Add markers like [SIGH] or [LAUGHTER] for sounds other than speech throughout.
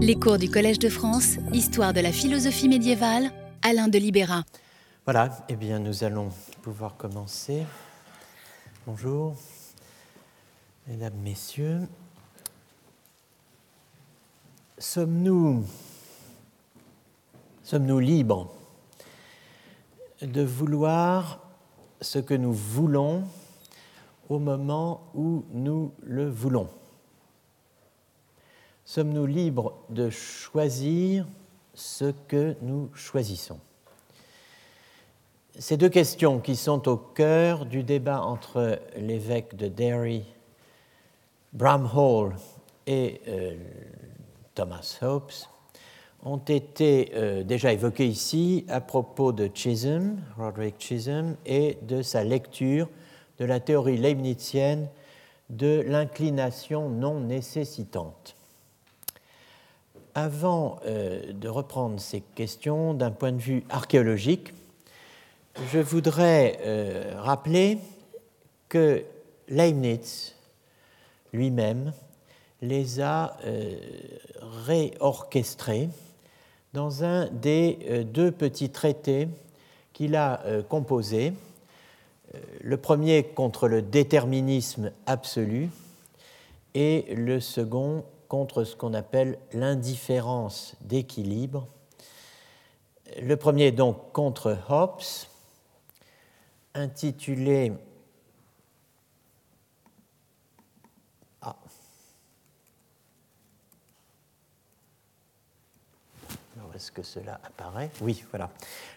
Les cours du Collège de France, Histoire de la philosophie médiévale, Alain de Libéra. Voilà, eh bien nous allons pouvoir commencer. Bonjour, mesdames, messieurs. Sommes-nous sommes-nous libres de vouloir ce que nous voulons au moment où nous le voulons? Sommes-nous libres de choisir ce que nous choisissons? Ces deux questions qui sont au cœur du débat entre l'évêque de Derry, Bramhall et euh, Thomas Hobbes ont été euh, déjà évoquées ici à propos de Chisholm, Roderick Chisholm, et de sa lecture de la théorie leibnizienne de l'inclination non nécessitante. Avant euh, de reprendre ces questions d'un point de vue archéologique, je voudrais euh, rappeler que Leibniz lui-même les a euh, réorchestrés dans un des deux petits traités qu'il a composés, le premier contre le déterminisme absolu et le second contre ce qu'on appelle l'indifférence d'équilibre. Le premier donc contre Hobbes, intitulé ah. est-ce que cela apparaît? Oui, voilà.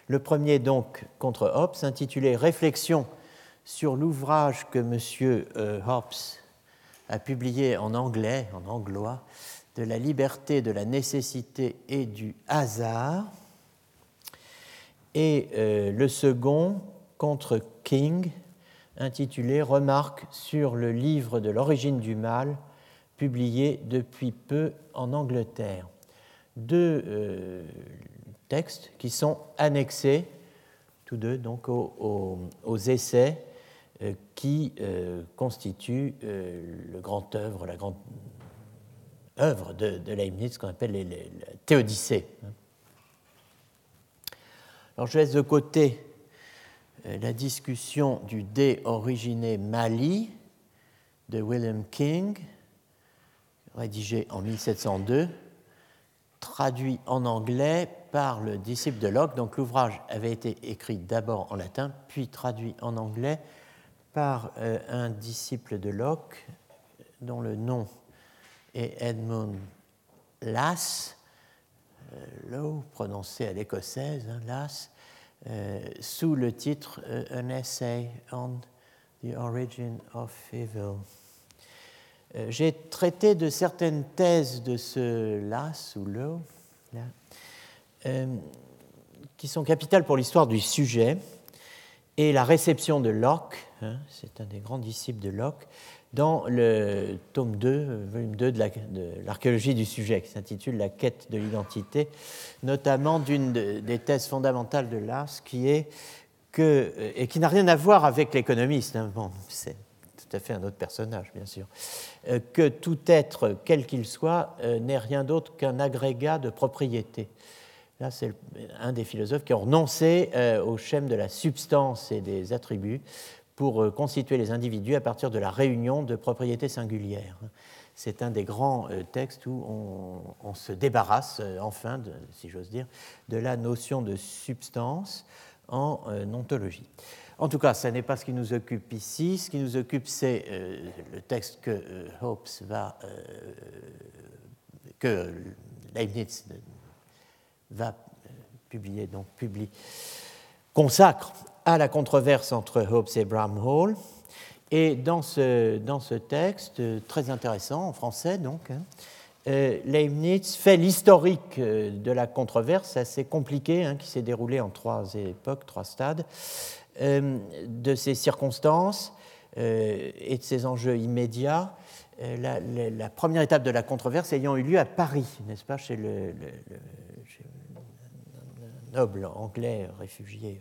Le premier donc contre Hobbes, intitulé Réflexion sur l'ouvrage que M. Euh, Hobbes a publié en anglais, en anglois, de la liberté, de la nécessité et du hasard. Et euh, le second, contre King, intitulé Remarques sur le livre de l'origine du mal, publié depuis peu en Angleterre. Deux euh, textes qui sont annexés, tous deux, donc aux essais qui euh, constitue euh, le grand œuvre, la grande œuvre de, Leibniz, qu'on appelle les, les, Théodicée. Alors je laisse de côté la discussion du dé originé Mali de William King, rédigé en 1702, traduit en anglais par le disciple de Locke. Donc l'ouvrage avait été écrit d'abord en latin, puis traduit en anglais par euh, un disciple de Locke dont le nom est Edmund Lass, euh, Lowe, prononcé à l'écossaise, hein, Lass, euh, sous le titre An Essay on the Origin of Evil. J'ai traité de certaines thèses de ce Lass ou Lowe qui sont capitales pour l'histoire du sujet et la réception de Locke, hein, c'est un des grands disciples de Locke, dans le tome 2, volume 2 de l'archéologie du sujet, qui s'intitule La quête de l'identité, notamment d'une des thèses fondamentales de Lars, qui est et qui n'a rien à voir avec l'économiste, hein, bon, c'est tout à fait un autre personnage, bien sûr, euh, que tout être, quel qu'il soit, euh, n'est rien d'autre qu'un agrégat de propriétés. Là, c'est un des philosophes qui ont renoncé euh, au schème de la substance et des attributs pour euh, constituer les individus à partir de la réunion de propriétés singulières. C'est un des grands euh, textes où on, se débarrasse, enfin, si j'ose dire, de la notion de substance en ontologie. En tout cas, ce n'est pas ce qui nous occupe ici. Ce qui nous occupe, c'est le texte que Hobbes va, que Leibniz va euh, publier, donc publie, consacre à la controverse entre Hobbes et Bramhall. Et dans ce, dans ce texte, euh, très intéressant en français donc, hein, euh, Leibniz fait l'historique de la controverse assez compliquée, hein, qui s'est déroulée en trois époques, trois stades, de ses circonstances et de ses enjeux immédiats. La, première étape de la controverse ayant eu lieu à Paris, n'est-ce pas, chez le noble anglais réfugié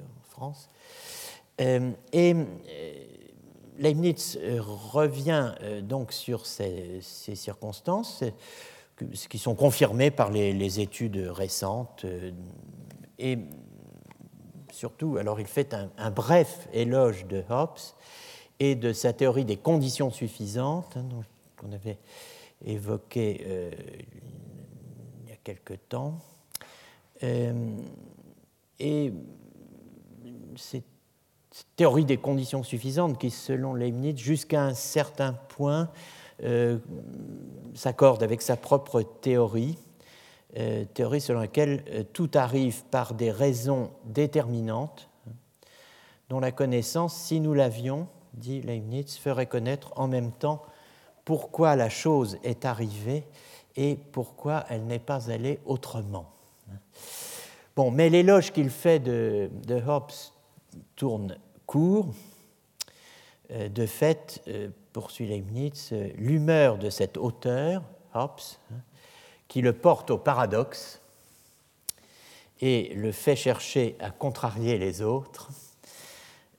Euh, et euh, Leibniz euh, revient donc sur ces, circonstances qui sont confirmés par les, études récentes. et surtout, alors il fait un, bref éloge de Hobbes et de sa théorie des conditions suffisantes, hein, qu'on avait évoqué il y a quelque temps. et c'est théorie des conditions suffisantes qui, selon Leibniz, jusqu'à un certain point, euh, s'accorde avec sa propre théorie, euh, théorie selon laquelle euh, tout arrive par des raisons déterminantes, dont la connaissance, si nous l'avions, dit Leibniz, ferait connaître en même temps pourquoi la chose est arrivée et pourquoi elle n'est pas allée autrement. Bon, mais l'éloge qu'il fait de, de Hobbes tourne court. Euh, de fait, euh, poursuit Leibniz, euh, l'humeur de cet auteur, Hobbes, hein, qui le porte au paradoxe et le fait chercher à contrarier les autres,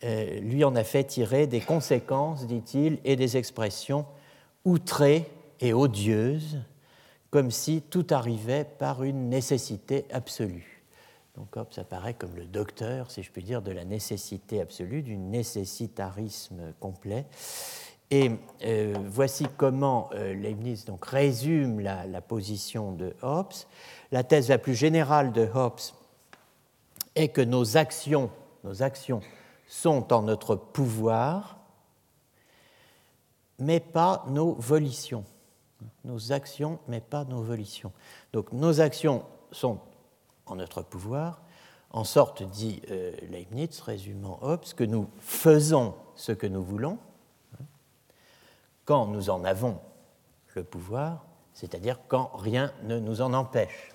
lui en a fait tirer des conséquences, dit-il, et des expressions outrées et odieuses, comme si tout arrivait par une nécessité absolue. Donc Hobbes apparaît comme le docteur, si je puis dire, de la nécessité absolue, du nécessitarisme complet. Et euh, voici comment euh, Leibniz donc, résume la, la, position de Hobbes. La thèse la plus générale de Hobbes est que nos actions, nos actions sont en notre pouvoir, mais pas nos volitions. Nos actions, mais pas nos volitions. Donc nos actions sont notre pouvoir, en sorte, dit euh, Leibniz, résumant Hobbes, que nous faisons ce que nous voulons quand nous en avons le pouvoir, c'est-à-dire quand rien ne nous en empêche.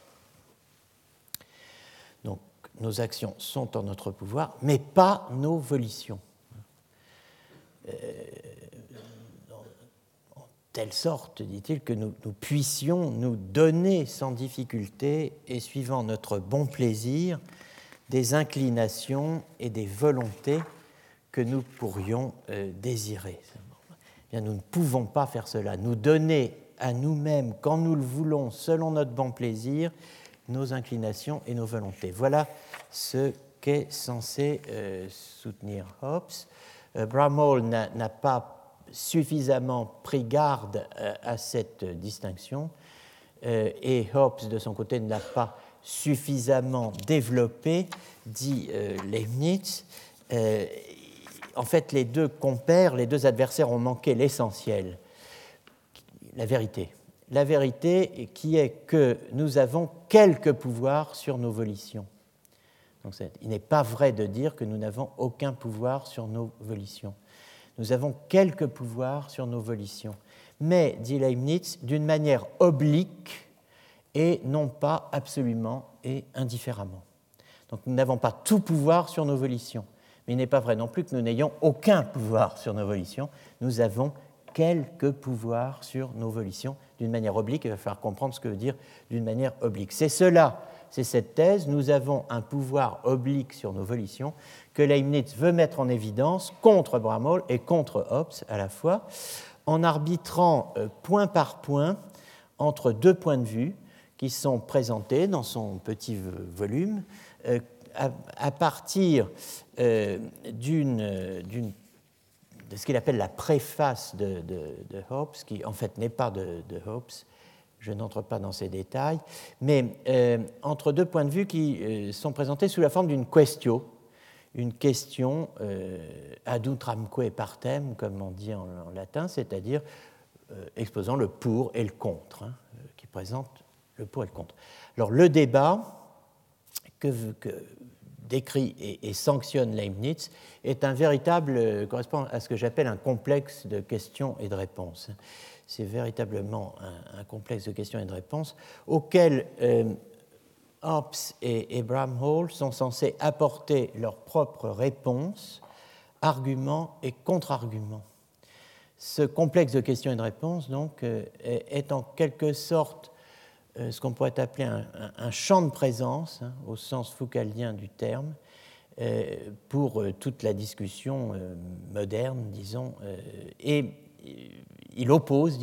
Donc nos actions sont en notre pouvoir, mais pas nos volitions. Euh, telle sorte, dit-il, que nous, puissions nous donner sans difficulté et suivant notre bon plaisir des inclinations et des volontés que nous pourrions euh, désirer. Eh bien, nous ne pouvons pas faire cela. Nous donner à nous-mêmes, quand nous le voulons, selon notre bon plaisir, nos inclinations et nos volontés. Voilà ce qu'est censé euh, soutenir Hobbes. Euh, Bramall n'a pas suffisamment pris garde euh, à cette distinction euh, et Hobbes, de son côté, ne l'a pas suffisamment développé, dit euh, Leibniz. En fait, les deux compères, les deux adversaires ont manqué l'essentiel, la vérité. La vérité qui est que nous avons quelque pouvoir sur nos volitions. Il n'est pas vrai de dire que nous n'avons aucun pouvoir sur nos volitions. Nous avons quelques pouvoirs sur nos volitions, mais, dit Leibniz, d'une manière oblique et non pas absolument et indifféremment. Donc nous n'avons pas tout pouvoir sur nos volitions, mais il n'est pas vrai non plus que nous n'ayons aucun pouvoir sur nos volitions. Nous avons quelques pouvoirs sur nos volitions d'une manière oblique. Il va falloir comprendre ce que veut dire d'une manière oblique. C'est cela, c'est cette thèse. Nous avons un pouvoir oblique sur nos volitions que Leibniz veut mettre en évidence contre Bramall et contre Hobbes à la fois, en arbitrant euh, point par point entre deux points de vue qui sont présentés dans son petit volume euh, à, partir euh, d'une de ce qu'il appelle la préface de, Hobbes, qui en fait n'est pas de, Hobbes, je n'entre pas dans ces détails, mais entre deux points de vue qui sont présentés sous la forme d'une question, une question euh, ad utramque partem, comme on dit en, latin, c'est-à-dire euh, exposant le pour et le contre, hein, euh, qui présente le pour et le contre. Alors le débat que, décrit et, sanctionne Leibniz est un véritable, correspond à ce que j'appelle un complexe de questions et de réponses. C'est véritablement un, complexe de questions et de réponses auquel Hobbes et Abraham Hall sont censés apporter leurs propres réponses, arguments et contre-arguments. Ce complexe de questions et de réponses donc, euh, est en quelque sorte euh, ce qu'on pourrait appeler un, champ de présence, hein, au sens foucaldien du terme, euh, pour toute la discussion moderne, disons, et il oppose,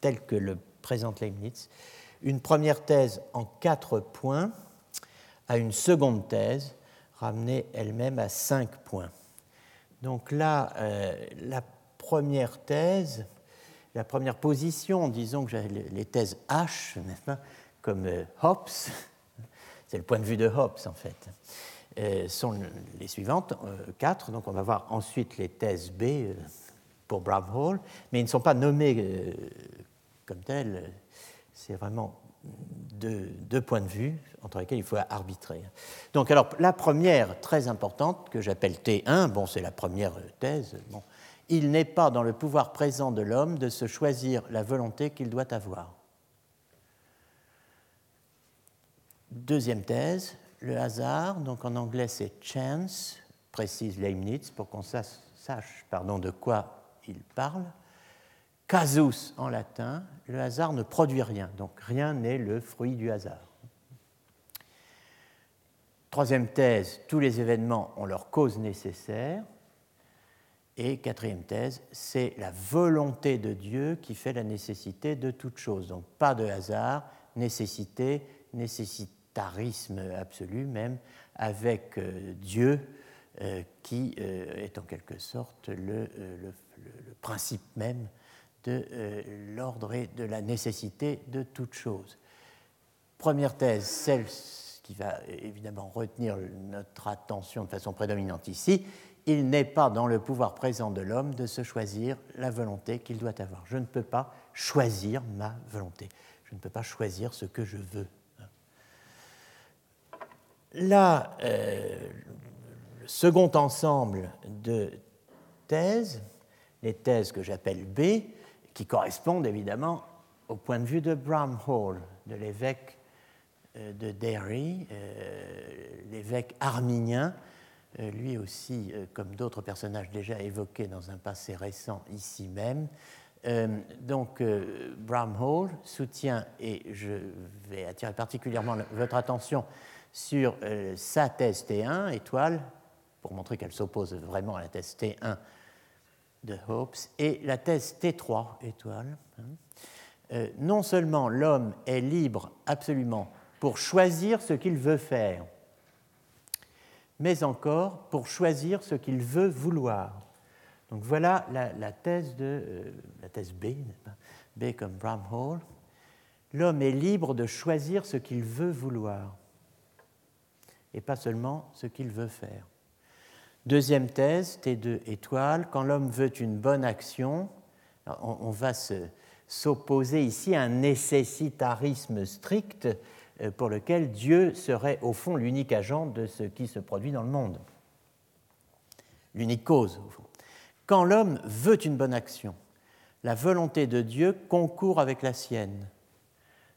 tel que le présente Leibniz, une première thèse en quatre points à une seconde thèse ramenée elle-même à cinq points. Donc là, euh, la première thèse, la première position, disons que j'ai les thèses H, comme euh, Hobbes, [LAUGHS] c'est le point de vue de Hobbes en fait, euh, sont les suivantes, quatre. Donc on va voir ensuite les thèses B pour Bramhall, mais ils ne sont pas nommés comme tels. C'est vraiment deux, points de vue entre lesquels il faut arbitrer. Donc, alors, la première, très importante, que j'appelle T1, bon, c'est la première thèse, il n'est pas dans le pouvoir présent de l'homme de se choisir la volonté qu'il doit avoir. Deuxième thèse, le hasard, donc en anglais c'est chance, précise Leibniz pour qu'on sache pardon, de quoi il parle. Casus en latin, le hasard ne produit rien, donc rien n'est le fruit du hasard. Troisième thèse, tous les événements ont leur cause nécessaire. Et quatrième thèse, c'est la volonté de Dieu qui fait la nécessité de toute chose. Donc pas de hasard, nécessité, nécessitarisme absolu même, avec euh, Dieu qui euh, est en quelque sorte le principe même de euh, l'ordre et de la nécessité de toute chose. Première thèse, celle qui va évidemment retenir notre attention de façon prédominante ici, il n'est pas dans le pouvoir présent de l'homme de se choisir la volonté qu'il doit avoir. Je ne peux pas choisir ma volonté. Je ne peux pas choisir ce que je veux. Là, euh, second ensemble de thèses, les thèses que j'appelle B, qui correspondent évidemment au point de vue de Bramhall, de l'évêque euh, de Derry, euh, l'évêque arminien, euh, lui aussi, comme d'autres personnages déjà évoqués dans un passé récent ici même. Donc, Bramhall soutient, et je vais attirer particulièrement votre attention sur sa thèse T1, étoile, pour montrer qu'elle s'oppose vraiment à la thèse T1 de Hobbes et la thèse T3, étoile. Hein. Euh, non seulement l'homme est libre absolument pour choisir ce qu'il veut faire, mais encore pour choisir ce qu'il veut vouloir. Donc voilà la, thèse, de, euh, la thèse B, B comme Bramhall. L'homme est libre de choisir ce qu'il veut vouloir, et pas seulement ce qu'il veut faire. Deuxième thèse, T2 étoile, quand l'homme veut une bonne action, on, va s'opposer ici à un nécessitarisme strict euh, pour lequel Dieu serait au fond l'unique agent de ce qui se produit dans le monde, l'unique cause au fond. Quand l'homme veut une bonne action, la volonté de Dieu concourt avec la sienne.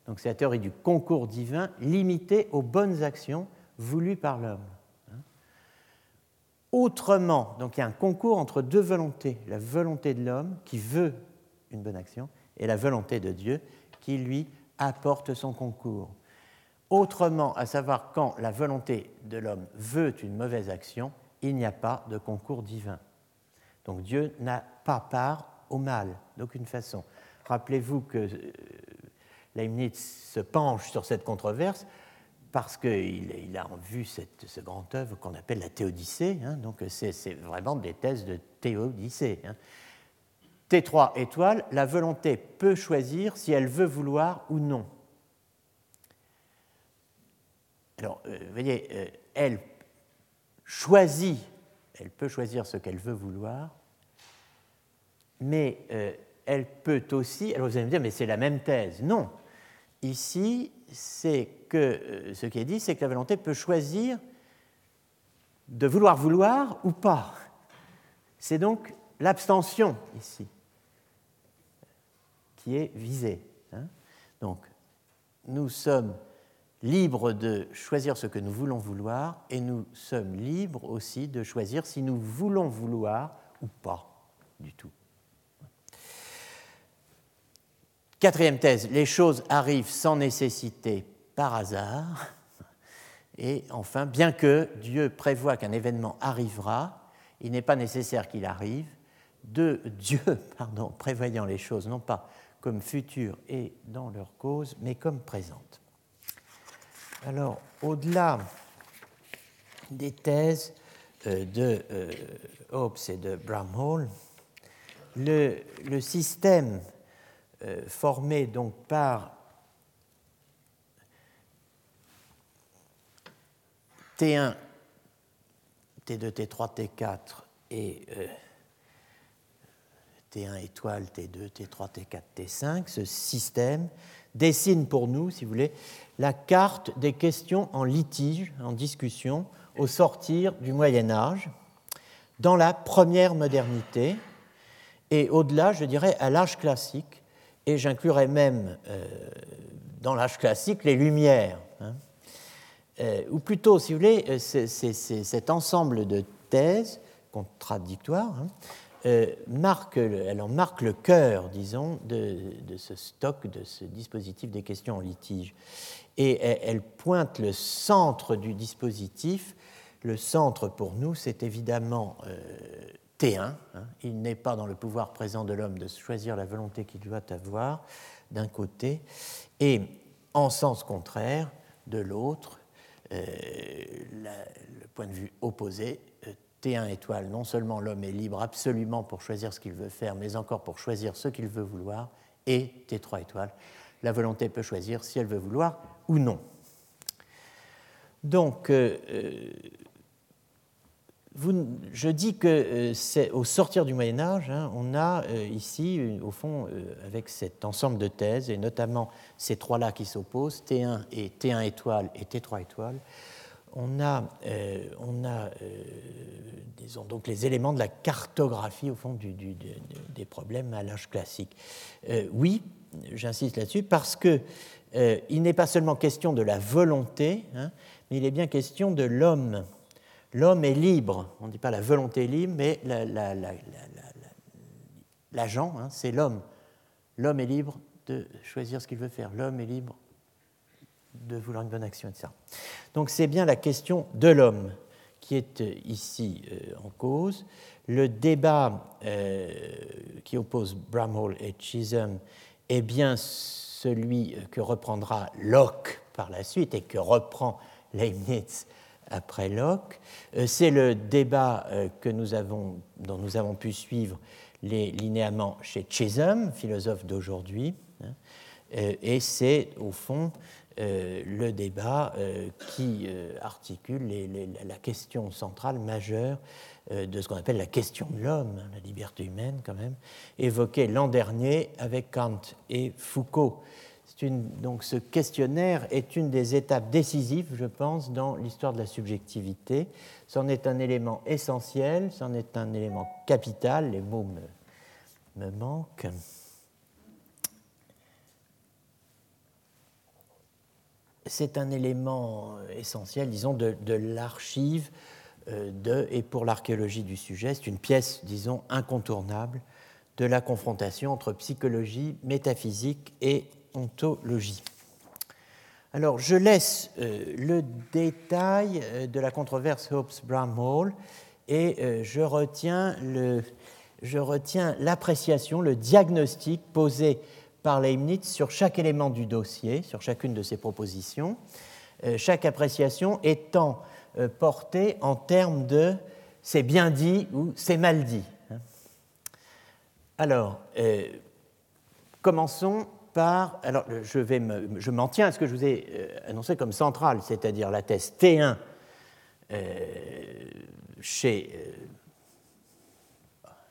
Donc c'est la théorie du concours divin limité aux bonnes actions voulues par l'homme autrement. Donc il y a un concours entre deux volontés, la volonté de l'homme qui veut une bonne action et la volonté de Dieu qui lui apporte son concours. Autrement, à savoir quand la volonté de l'homme veut une mauvaise action, il n'y a pas de concours divin. Donc Dieu n'a pas part au mal d'aucune façon. Rappelez-vous que euh, Leibniz se penche sur cette controverse parce qu'il a vu cette, ce grand œuvre qu'on appelle la Théodicée. Hein, donc c'est vraiment des thèses de Théodicée. Hein. T3 étoile, la volonté peut choisir si elle veut vouloir ou non. Alors, euh, vous voyez, euh, elle choisit, elle peut choisir ce qu'elle veut vouloir, mais euh, elle peut aussi, alors vous allez me dire, mais c'est la même thèse. Non, ici, c'est que euh, ce qui est dit, c'est que la volonté peut choisir de vouloir vouloir ou pas. C'est donc l'abstention ici qui est visée. Hein. donc, nous sommes libres de choisir ce que nous voulons vouloir et nous sommes libres aussi de choisir si nous voulons vouloir ou pas du tout. Quatrième thèse, les choses arrivent sans nécessité par hasard. Et enfin, bien que Dieu prévoit qu'un événement arrivera, il n'est pas nécessaire qu'il arrive. De Dieu, [LAUGHS] pardon, prévoyant les choses non pas comme futures et dans leur cause, mais comme présentes. Alors, au-delà des thèses euh, de euh, Hobbes et de Bramhall, le, système formé donc par T1, T2, T3, T4 et T1 étoile, T2, T3, T4, T5, ce système dessine pour nous, si vous voulez, la carte des questions en litige, en discussion, au sortir du Moyen Âge, dans la première modernité, et au-delà, je dirais, à l'âge classique, et j'inclurais même euh, dans l'âge classique les Lumières, hein. euh, ou plutôt, si vous voulez, euh, cet ensemble de thèses contradictoires hein, marque, elle en marque le cœur, disons, de, ce stock, de ce dispositif des questions en litige. Et elle, pointe le centre du dispositif. Le centre pour nous, c'est évidemment T1. Hein. Il n'est pas dans le pouvoir présent de l'homme de choisir la volonté qu'il doit avoir, d'un côté, et en sens contraire, de l'autre, euh, le point de vue opposé, T1 étoile, non seulement l'homme est libre absolument pour choisir ce qu'il veut faire, mais encore pour choisir ce qu'il veut vouloir, et T3 étoile, la volonté peut choisir si elle veut vouloir ou non. Donc, euh, euh, je dis que euh, c'est au sortir du Moyen Âge, hein, on a ici, au fond, avec cet ensemble de thèses, et notamment ces trois-là qui s'opposent, T1 et T1 étoile et T3 étoile, on a, euh, on a euh, disons, donc les éléments de la cartographie au fond des problèmes à l'âge classique. Euh, oui, j'insiste là-dessus, parce que il n'est pas seulement question de la volonté, hein, mais il est bien question de l'homme. L'homme est libre. On ne dit pas la volonté est libre, mais l'agent, hein, c'est l'homme. L'homme est libre de choisir ce qu'il veut faire. L'homme est libre de vouloir une bonne action, etc. Donc c'est bien la question de l'homme qui est euh, ici euh, en cause. Le débat euh, qui oppose Bramhall et Chisholm est bien celui que reprendra Locke par la suite et que reprend Leibniz après Locke. C'est le débat que nous avons, dont nous avons pu suivre les linéaments chez Chisholm, philosophe d'aujourd'hui. Hein. Et c'est au fond euh, le débat euh, qui euh, articule la question centrale majeure de ce qu'on appelle la question de l'homme, hein, la liberté humaine quand même, évoquée l'an dernier avec Kant et Foucault. Donc ce questionnaire est une des étapes décisives, je pense, dans l'histoire de la subjectivité. C'en est un élément essentiel, c'en est un élément capital, les mots me manquent. c'est un élément essentiel, disons, de, l'archive euh, de, et pour l'archéologie du sujet. C'est une pièce, disons, incontournable de la confrontation entre psychologie, métaphysique et ontologie. Alors, je laisse euh, le détail de la controverse Hobbes-Bramhall et je retiens l'appréciation, le diagnostic posé par Leibniz sur chaque élément du dossier, sur chacune de ses propositions, euh, chaque appréciation étant euh, portée en termes de c'est bien dit ou c'est mal dit. Alors, euh, commençons Alors, je, m'en tiens à ce que je vous ai annoncé comme central, c'est-à-dire la thèse T1 chez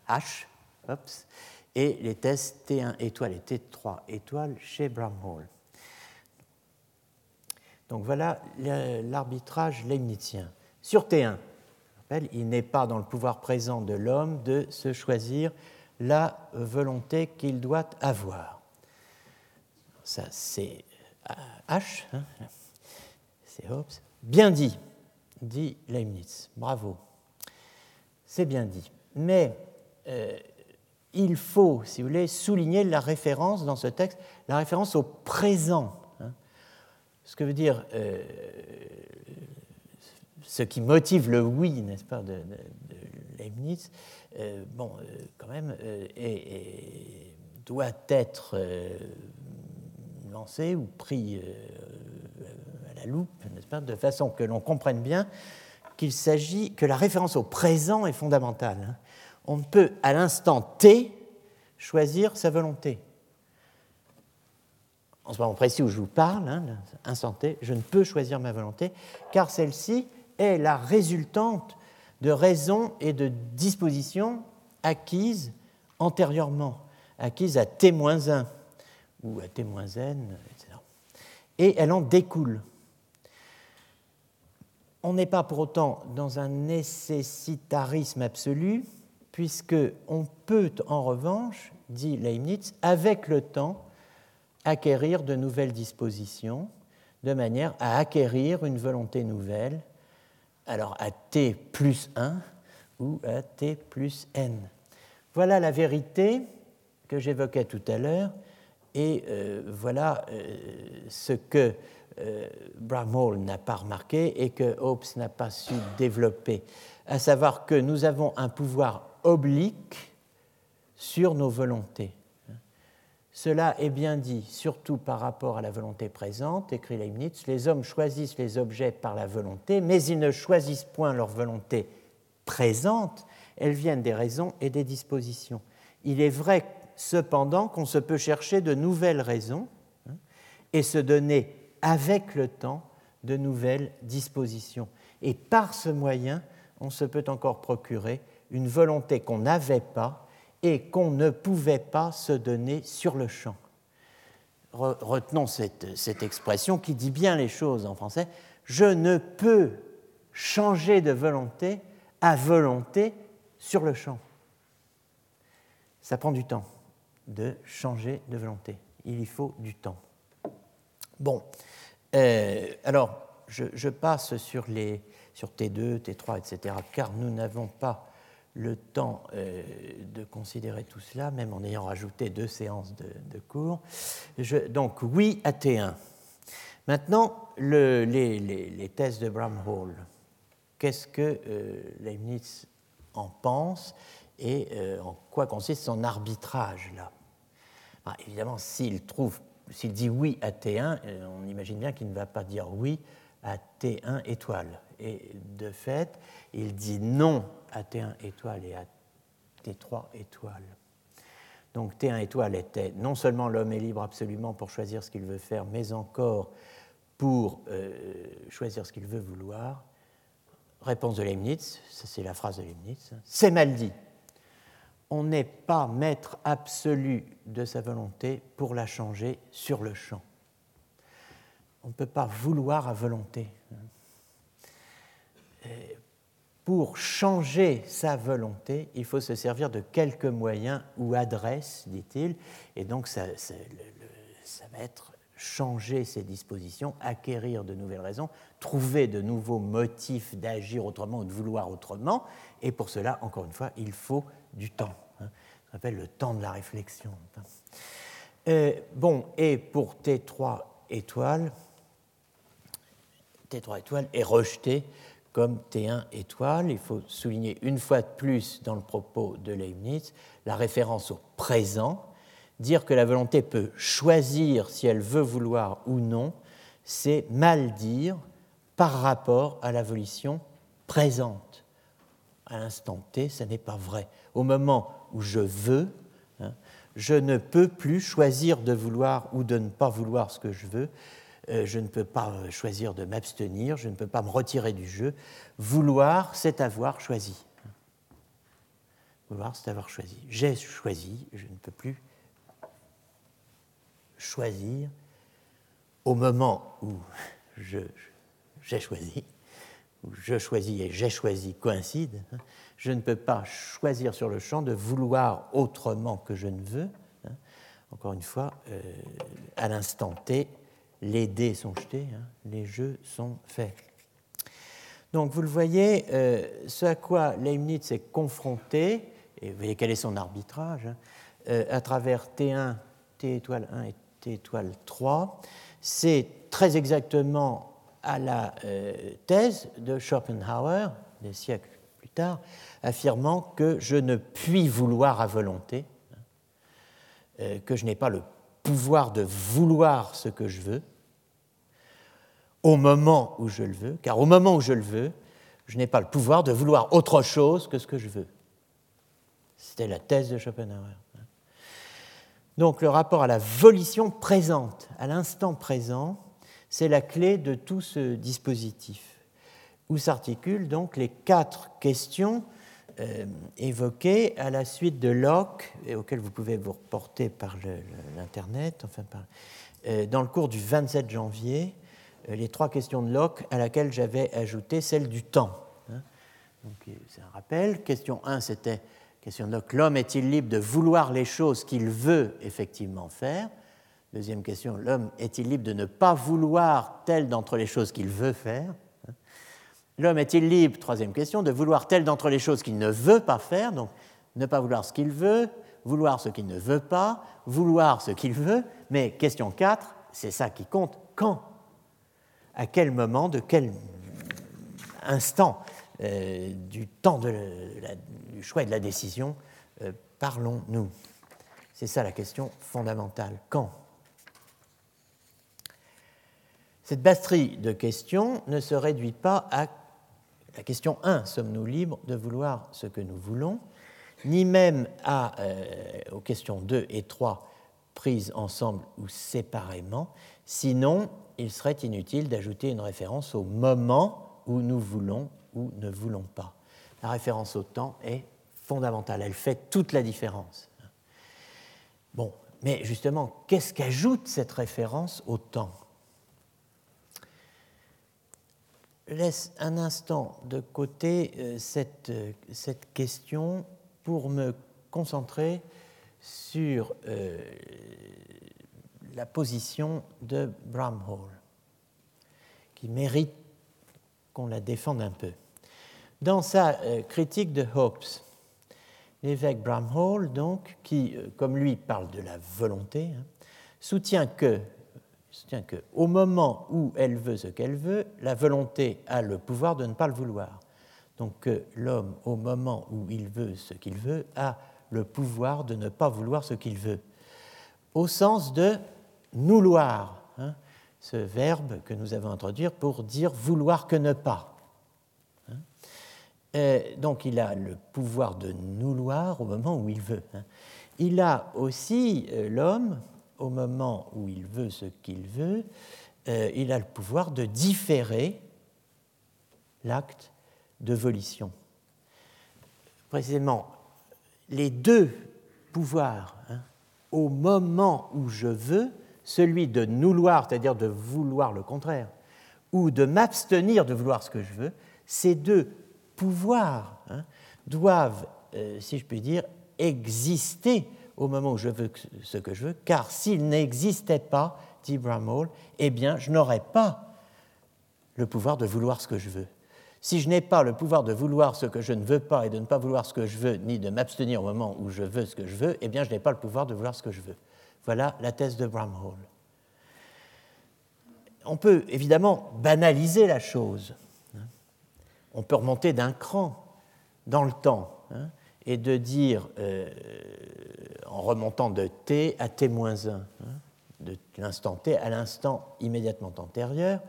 H, et les tests T1 étoile et T3 étoile chez Bramhall. Donc voilà l'arbitrage leibnizien. Sur T1, il n'est pas dans le pouvoir présent de l'homme de se choisir la volonté qu'il doit avoir. Ça, c'est H, hein. c'est Hobbes. Bien dit, dit Leibniz. Bravo. C'est bien dit. Mais euh, il faut, si vous voulez, souligner la référence dans ce texte, la référence au présent. Hein. Ce que veut dire, euh, ce qui motive le oui, n'est-ce pas, de, Leibniz, euh, bon, euh, quand même, est, doit être ou pris à la loupe, n'est-ce pas, de façon que l'on comprenne bien qu'il s'agit que la référence au présent est fondamentale. Hein. On ne peut, à l'instant T, choisir sa volonté. En ce moment précis où je vous parle, hein, instant T, je ne peux choisir ma volonté, car celle-ci est la résultante de raisons et de dispositions acquises antérieurement, acquises à T-1 ou à T-N, etc. Et elle en découle on n'est pas pour autant dans un nécessitarisme absolu, puisque on peut en revanche, dit Leibniz, avec le temps, acquérir de nouvelles dispositions, de manière à acquérir une volonté nouvelle, alors à t plus 1 ou à t plus n. Voilà la vérité que j'évoquais tout à l'heure, et euh, voilà euh, ce que euh, Bramhall n'a pas remarqué et que Hobbes n'a pas su développer, à savoir que nous avons un pouvoir oblique sur nos volontés. Cela est bien dit, surtout par rapport à la volonté présente, écrit Leibniz. Les hommes choisissent les objets par la volonté, mais ils ne choisissent point leur volonté présente, elles viennent des raisons et des dispositions. Il est vrai cependant qu'on se peut chercher de nouvelles raisons hein, et se donner avec le temps de nouvelles dispositions. Et par ce moyen, on se peut encore procurer une volonté qu'on n'avait pas et qu'on ne pouvait pas se donner sur le champ. Retenons cette, cette, expression qui dit bien les choses en français. Je ne peux changer de volonté à volonté sur le champ. Ça prend du temps de changer de volonté. Il y faut du temps. Bon, euh, alors, je, passe sur, les, sur T2, T3, etc., car nous n'avons pas le temps euh, de considérer tout cela, même en ayant rajouté deux séances de, cours. donc, oui à T1. Maintenant, les, thèses de Bramhall. Qu'est-ce que euh, Leibniz en pense et en quoi consiste son arbitrage là? Bah, Évidemment, s'il trouve s'il dit oui à T1, euh, on imagine bien qu'il ne va pas dire oui à T1 étoile. Et de fait, il dit non à T1 étoile et à T3 étoile. Donc T1 étoile était non seulement l'homme est libre absolument pour choisir ce qu'il veut faire, mais encore pour euh, choisir ce qu'il veut vouloir. Réponse de Leibniz, c'est la phrase de Leibniz, c'est mal dit on n'est pas maître absolu de sa volonté pour la changer sur le champ. On ne peut pas vouloir à volonté. Pour changer sa volonté, il faut se servir de quelques moyens ou adresses, dit-il, et donc ça, va être changer ses dispositions, acquérir de nouvelles raisons, trouver de nouveaux motifs d'agir autrement ou de vouloir autrement, et pour cela, encore une fois, il faut du temps. Hein, ça s'appelle le temps de la réflexion. Euh, bon, et pour T3 étoile, T3 étoile est rejeté comme T1 étoile. Il faut souligner une fois de plus dans le propos de Leibniz la référence au présent. Dire que la volonté peut choisir si elle veut vouloir ou non, c'est mal dire par rapport à la volition présente. À l'instant T, ce n'est pas vrai. Au moment où je veux, hein, je ne peux plus choisir de vouloir ou de ne pas vouloir ce que je veux. Euh, je ne peux pas choisir de m'abstenir, je ne peux pas me retirer du jeu. Vouloir, c'est avoir choisi. Vouloir, c'est avoir choisi. J'ai choisi, je ne peux plus choisir au moment où j'ai choisi, où je choisis et j'ai choisi coïncident. Je ne peux pas choisir sur le champ de vouloir autrement que je ne veux. Hein. Encore une fois, euh, à l'instant T, les dés sont jetés, hein, les jeux sont faits. Donc vous le voyez, euh, ce à quoi Leibniz est confronté, et vous voyez quel est son arbitrage, hein, euh, à travers T1, T étoile 1 et T étoile 3, c'est très exactement à la thèse de Schopenhauer, des siècles affirmant que je ne puis vouloir à volonté. euh, que je n'ai pas le pouvoir de vouloir ce que je veux au moment où je le veux, car au moment où je le veux, je n'ai pas le pouvoir de vouloir autre chose que ce que je veux. C'était la thèse de Schopenhauer. Donc le rapport à la volition présente, à l'instant présent, c'est la clé de tout ce dispositif, où s'articulent donc les quatre questions euh, évoquées à la suite de Locke, et auxquelles vous pouvez vous reporter par l'Internet, enfin euh, dans le cours du 27 janvier, euh, les trois questions de Locke à laquelle j'avais ajouté celle du temps. Hein. C'est un rappel. Question 1, c'était question de Locke, l'homme est-il libre de vouloir les choses qu'il veut effectivement faire? Deuxième question, l'homme est-il libre de ne pas vouloir telle d'entre les choses qu'il veut faire? L'homme est-il libre, troisième question, de vouloir telle d'entre les choses qu'il ne veut pas faire Donc, ne pas vouloir ce qu'il veut, vouloir ce qu'il ne veut pas, vouloir ce qu'il veut. Mais question 4, c'est ça qui compte, quand? À quel moment, de quel instant euh, du temps du choix et de la décision euh, parlons-nous? C'est ça la question fondamentale. Quand? Cette batterie de questions ne se réduit pas à la question 1, sommes-nous libres de vouloir ce que nous voulons, ni même à, euh, aux questions 2 et 3 prises ensemble ou séparément, sinon il serait inutile d'ajouter une référence au moment où nous voulons ou ne voulons pas. La référence au temps est fondamentale, elle fait toute la différence. Bon, mais justement, qu'est-ce qu'ajoute cette référence au temps? Laisse un instant de côté euh, cette, euh, cette question pour me concentrer sur euh, la position de Bramhall, qui mérite qu'on la défende un peu. Dans sa critique de Hobbes, l'évêque Bramhall, donc, qui, comme lui, parle de la volonté, hein, soutient que soutient que, au moment où elle veut ce qu'elle veut, la volonté a le pouvoir de ne pas le vouloir. Donc l'homme, au moment où il veut ce qu'il veut, a le pouvoir de ne pas vouloir ce qu'il veut. Au sens de nouloir, hein, ce verbe que nous avons introduit pour dire vouloir que ne pas. Hein. donc il a le pouvoir de nouloir au moment où il veut. Hein. Il a aussi, euh, l'homme, au moment où il veut ce qu'il veut, euh, il a le pouvoir de différer l'acte de volition. Précisément, les deux pouvoirs, au moment où je veux, celui de nouloir, c'est-à-dire de vouloir le contraire, ou de m'abstenir de vouloir ce que je veux, ces deux pouvoirs hein, doivent, euh, si je puis dire, exister au moment où je veux ce que je veux, car s'ils n'existaient pas, dit Bramall, eh bien, je n'aurais pas le pouvoir de vouloir ce que je veux. Si je n'ai pas le pouvoir de vouloir ce que je ne veux pas et de ne pas vouloir ce que je veux, ni de m'abstenir au moment où je veux ce que je veux, eh bien, je n'ai pas le pouvoir de vouloir ce que je veux. Voilà la thèse de Bramhall. On peut évidemment banaliser la chose. On peut remonter d'un cran dans le temps hein, et de dire, euh, en remontant de t à t-1, hein, de l'instant t à l'instant immédiatement antérieur,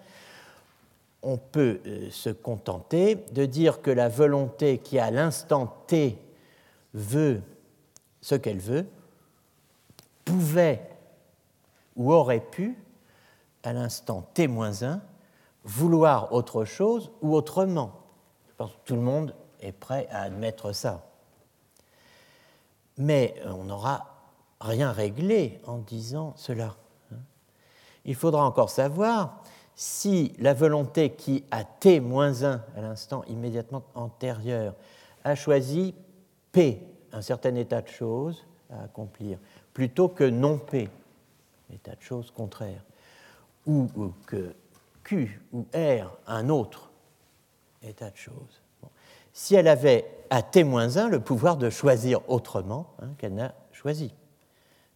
on peut euh, se contenter de dire que la volonté qui à l'instant t veut ce qu'elle veut, pouvait ou aurait pu, à l'instant T-1, vouloir autre chose ou autrement. Je pense que tout le monde est prêt à admettre ça. Mais on n'aura rien réglé en disant cela. Il faudra encore savoir si la volonté qui a T-1 à l'instant immédiatement antérieur a choisi P, un certain état de choses à accomplir, plutôt que non P, état de choses contraire, ou, que Q ou R, un autre état de choses. Si elle avait à T-1 le pouvoir de choisir autrement hein, qu'elle n'a choisi,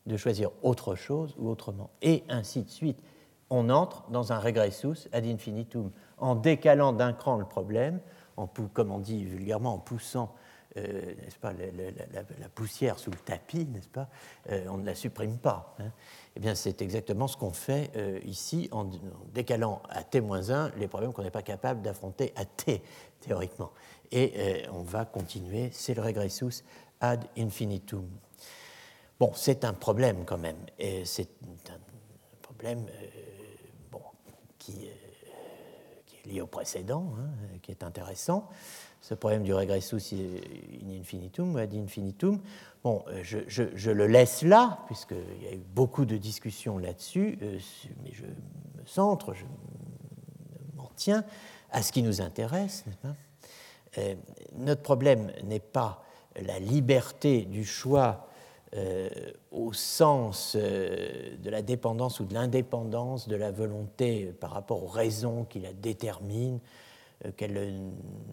de choisir autre chose ou autrement, et ainsi de suite, on entre dans un regressus ad infinitum, en décalant d'un cran le problème, en, comme on dit vulgairement, en poussant n'est-ce pas, la, poussière sous le tapis, n'est-ce pas, on ne la supprime pas. Hein. Eh bien, c'est exactement ce qu'on fait ici en, décalant à t-1 les problèmes qu'on n'est pas capable d'affronter à t, théoriquement. Et on va continuer, c'est le regressus ad infinitum. Bon, c'est un problème quand même, et c'est un problème bon, qui lié au précédent, hein, qui est intéressant. Ce problème du regressus in infinitum, ad infinitum. Bon, euh, je, le laisse là, puisqu'il y a eu beaucoup de discussions là-dessus, euh, mais je me centre, je m'en tiens à ce qui nous intéresse. Euh, notre problème n'est pas la liberté du choix au sens de la dépendance ou de l'indépendance de la volonté par rapport aux raisons qui la déterminent, qu'elle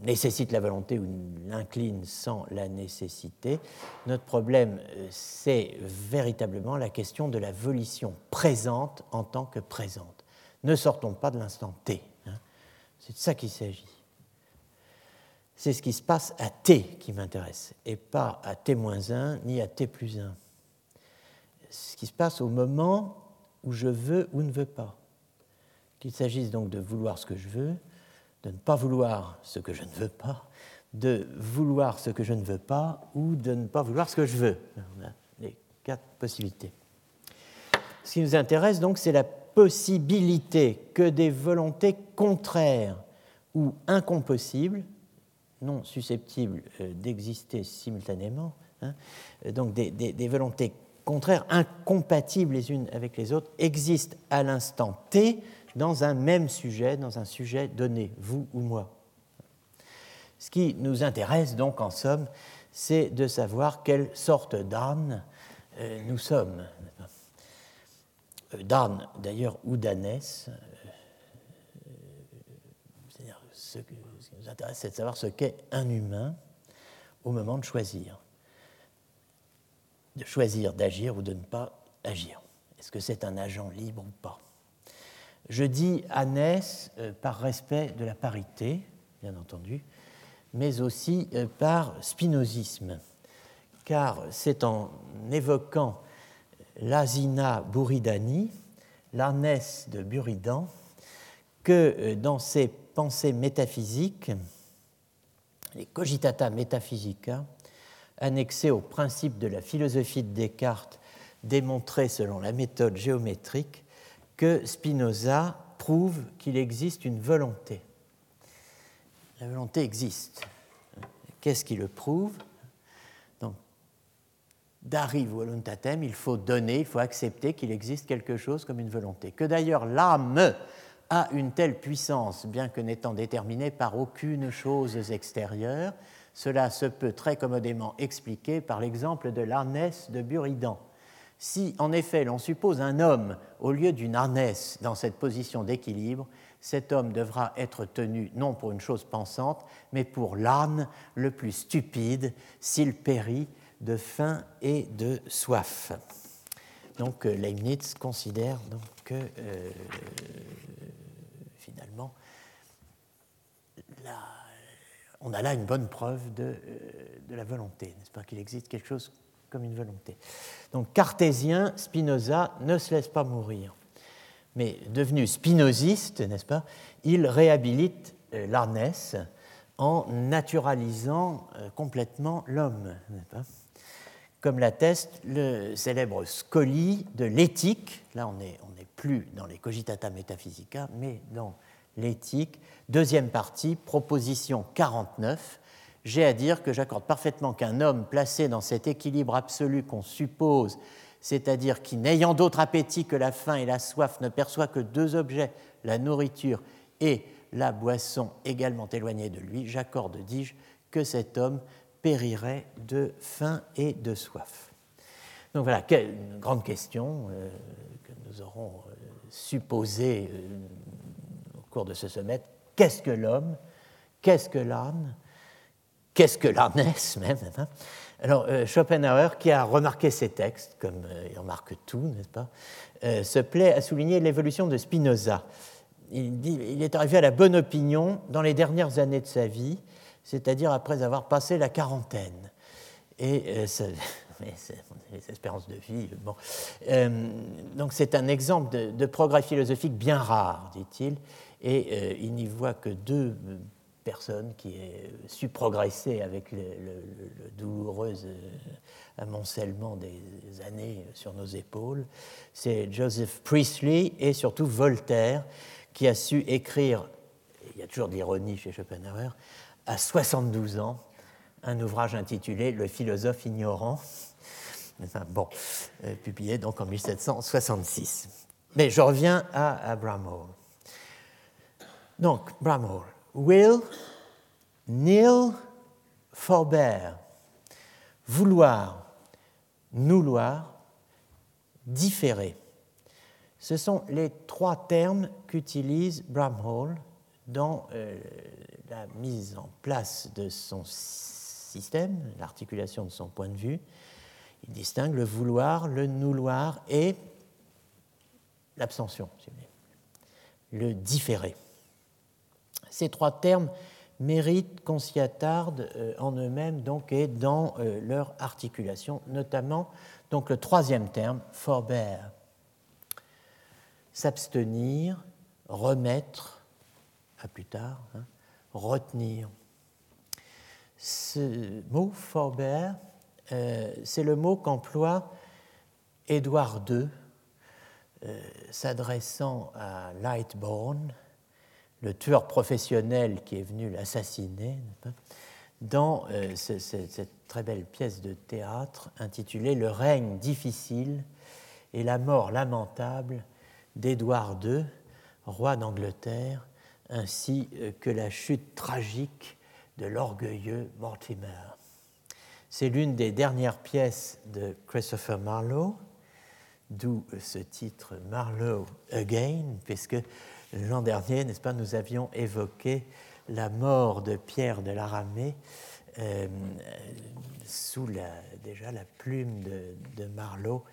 nécessite la volonté ou l'incline sans la nécessité. Notre problème, c'est véritablement la question de la volition présente en tant que présente. Ne sortons pas de l'instant T. Hein. C'est de ça qu'il s'agit c'est ce qui se passe à t qui m'intéresse, et pas à t-1 ni à t plus 1. Ce qui se passe au moment où je veux ou ne veux pas. Qu'il s'agisse donc de vouloir ce que je veux, de ne pas vouloir ce que je ne veux pas, de vouloir ce que je ne veux pas ou de ne pas vouloir ce que je veux. On a les quatre possibilités. Ce qui nous intéresse donc, c'est la possibilité que des volontés contraires ou incompossibles non susceptibles euh, d'exister simultanément, hein, euh, donc des, volontés contraires, incompatibles les unes avec les autres, existent à l'instant T dans un même sujet, dans un sujet donné, vous ou moi. Ce qui nous intéresse donc en somme, c'est de savoir quelle sorte d'âne euh, nous sommes. D'âne d'ailleurs ou d'ânesse, c'est-à-dire ce que intéresse, c'est de savoir ce qu'est un humain au moment de choisir. De choisir d'agir ou de ne pas agir. Est-ce que c'est un agent libre ou pas? Je dis Annès euh, par respect de la parité, bien entendu, mais aussi euh, par spinozisme, car c'est en évoquant l'Asina Buridani, l'Arnès de Buridan, que euh, dans ses pensée métaphysique, les cogitata metaphysica, annexés au principe de la philosophie de Descartes, démontrés selon la méthode géométrique, que Spinoza prouve qu'il existe une volonté. La volonté existe. Qu'est-ce qui le prouve? Donc, d'arrive voluntatem, il faut donner, il faut accepter qu'il existe quelque chose comme une volonté. Que d'ailleurs l'âme a une telle puissance, bien que n'étant déterminée par aucune chose extérieure. Cela se peut très commodément expliquer par l'exemple de l'arnès de Buridan. Si en effet l'on suppose un homme au lieu d'une arnès dans cette position d'équilibre, cet homme devra être tenu non pour une chose pensante, mais pour l'âne le plus stupide s'il périt de faim et de soif. Donc euh, Leibniz considère que euh, finalement, on a là une bonne preuve euh, de la volonté, n'est-ce pas, qu'il existe quelque chose comme une volonté. Donc cartésien, Spinoza ne se laisse pas mourir. Mais devenu spinoziste, n'est-ce pas, il réhabilite euh, l'Arnès en naturalisant euh, complètement l'homme, comme l'atteste le célèbre Scoli de l'éthique, là on n'est on plus dans les cogitata metaphysica, mais dans l'éthique. Deuxième partie, proposition 49. J'ai à dire que j'accorde parfaitement qu'un homme placé dans cet équilibre absolu qu'on suppose, c'est-à-dire qui, n'ayant d'autre appétit que la faim et la soif, ne perçoit que deux objets, la nourriture et la boisson également éloignés de lui, j'accorde, dis-je, que cet homme périrait de faim et de soif. Donc voilà, une grande question euh, que nous aurons euh, supposée euh, cours de ce sommet, qu'est-ce que l'homme? Qu'est-ce que l'âne Qu'est-ce que l'ânesse même hein? Alors euh, Schopenhauer, qui a remarqué ces textes, comme euh, il remarque tout, n'est-ce pas, euh, se plaît à souligner l'évolution de Spinoza. Il, dit, il est arrivé à la bonne opinion dans les dernières années de sa vie, c'est-à-dire après avoir passé la quarantaine. Et euh, [LAUGHS] les espérances de vie. Bon. Donc c'est un exemple de, progrès philosophique bien rare, dit-il, et il n'y voit que deux qui aient su progresser avec le, douloureux amoncellement des années sur nos épaules. C'est Joseph Priestley et surtout Voltaire qui a su écrire, il y a toujours d'ironie chez Schopenhauer, à 72 ans, un ouvrage intitulé Le philosophe ignorant, bon, euh, publié donc en 1766. Mais je reviens à, Bramhall. Donc, Bramhall. Will, nil, forbear. Vouloir, nouloir, différer. Ce sont les trois termes qu'utilise Bramhall dans euh, la mise en place de son système, l'articulation de son point de vue. Il distingue le vouloir, le nouloir et l'abstention, le différé. Ces trois termes méritent qu'on s'y attarde euh, en eux-mêmes donc et dans euh, leur articulation, notamment donc le troisième terme, forbear, s'abstenir, remettre, à plus tard, hein, retenir. Ce mot forbear euh, c'est le mot qu'emploie Édouard II, s'adressant à Lightbourne, le tueur professionnel qui est venu l'assassiner, dans euh, cette très belle pièce de théâtre intitulée Le règne difficile et la mort lamentable d'Édouard II, roi d'Angleterre, ainsi que la chute tragique de l'orgueilleux Mortimer. C'est l'une des dernières pièces de Christopher Marlowe, d'où ce titre Marlowe Again, puisque l'an dernier, n'est-ce pas, nous avions évoqué la mort de Pierre de l'Aramée euh, sous la, déjà la plume de, Marlowe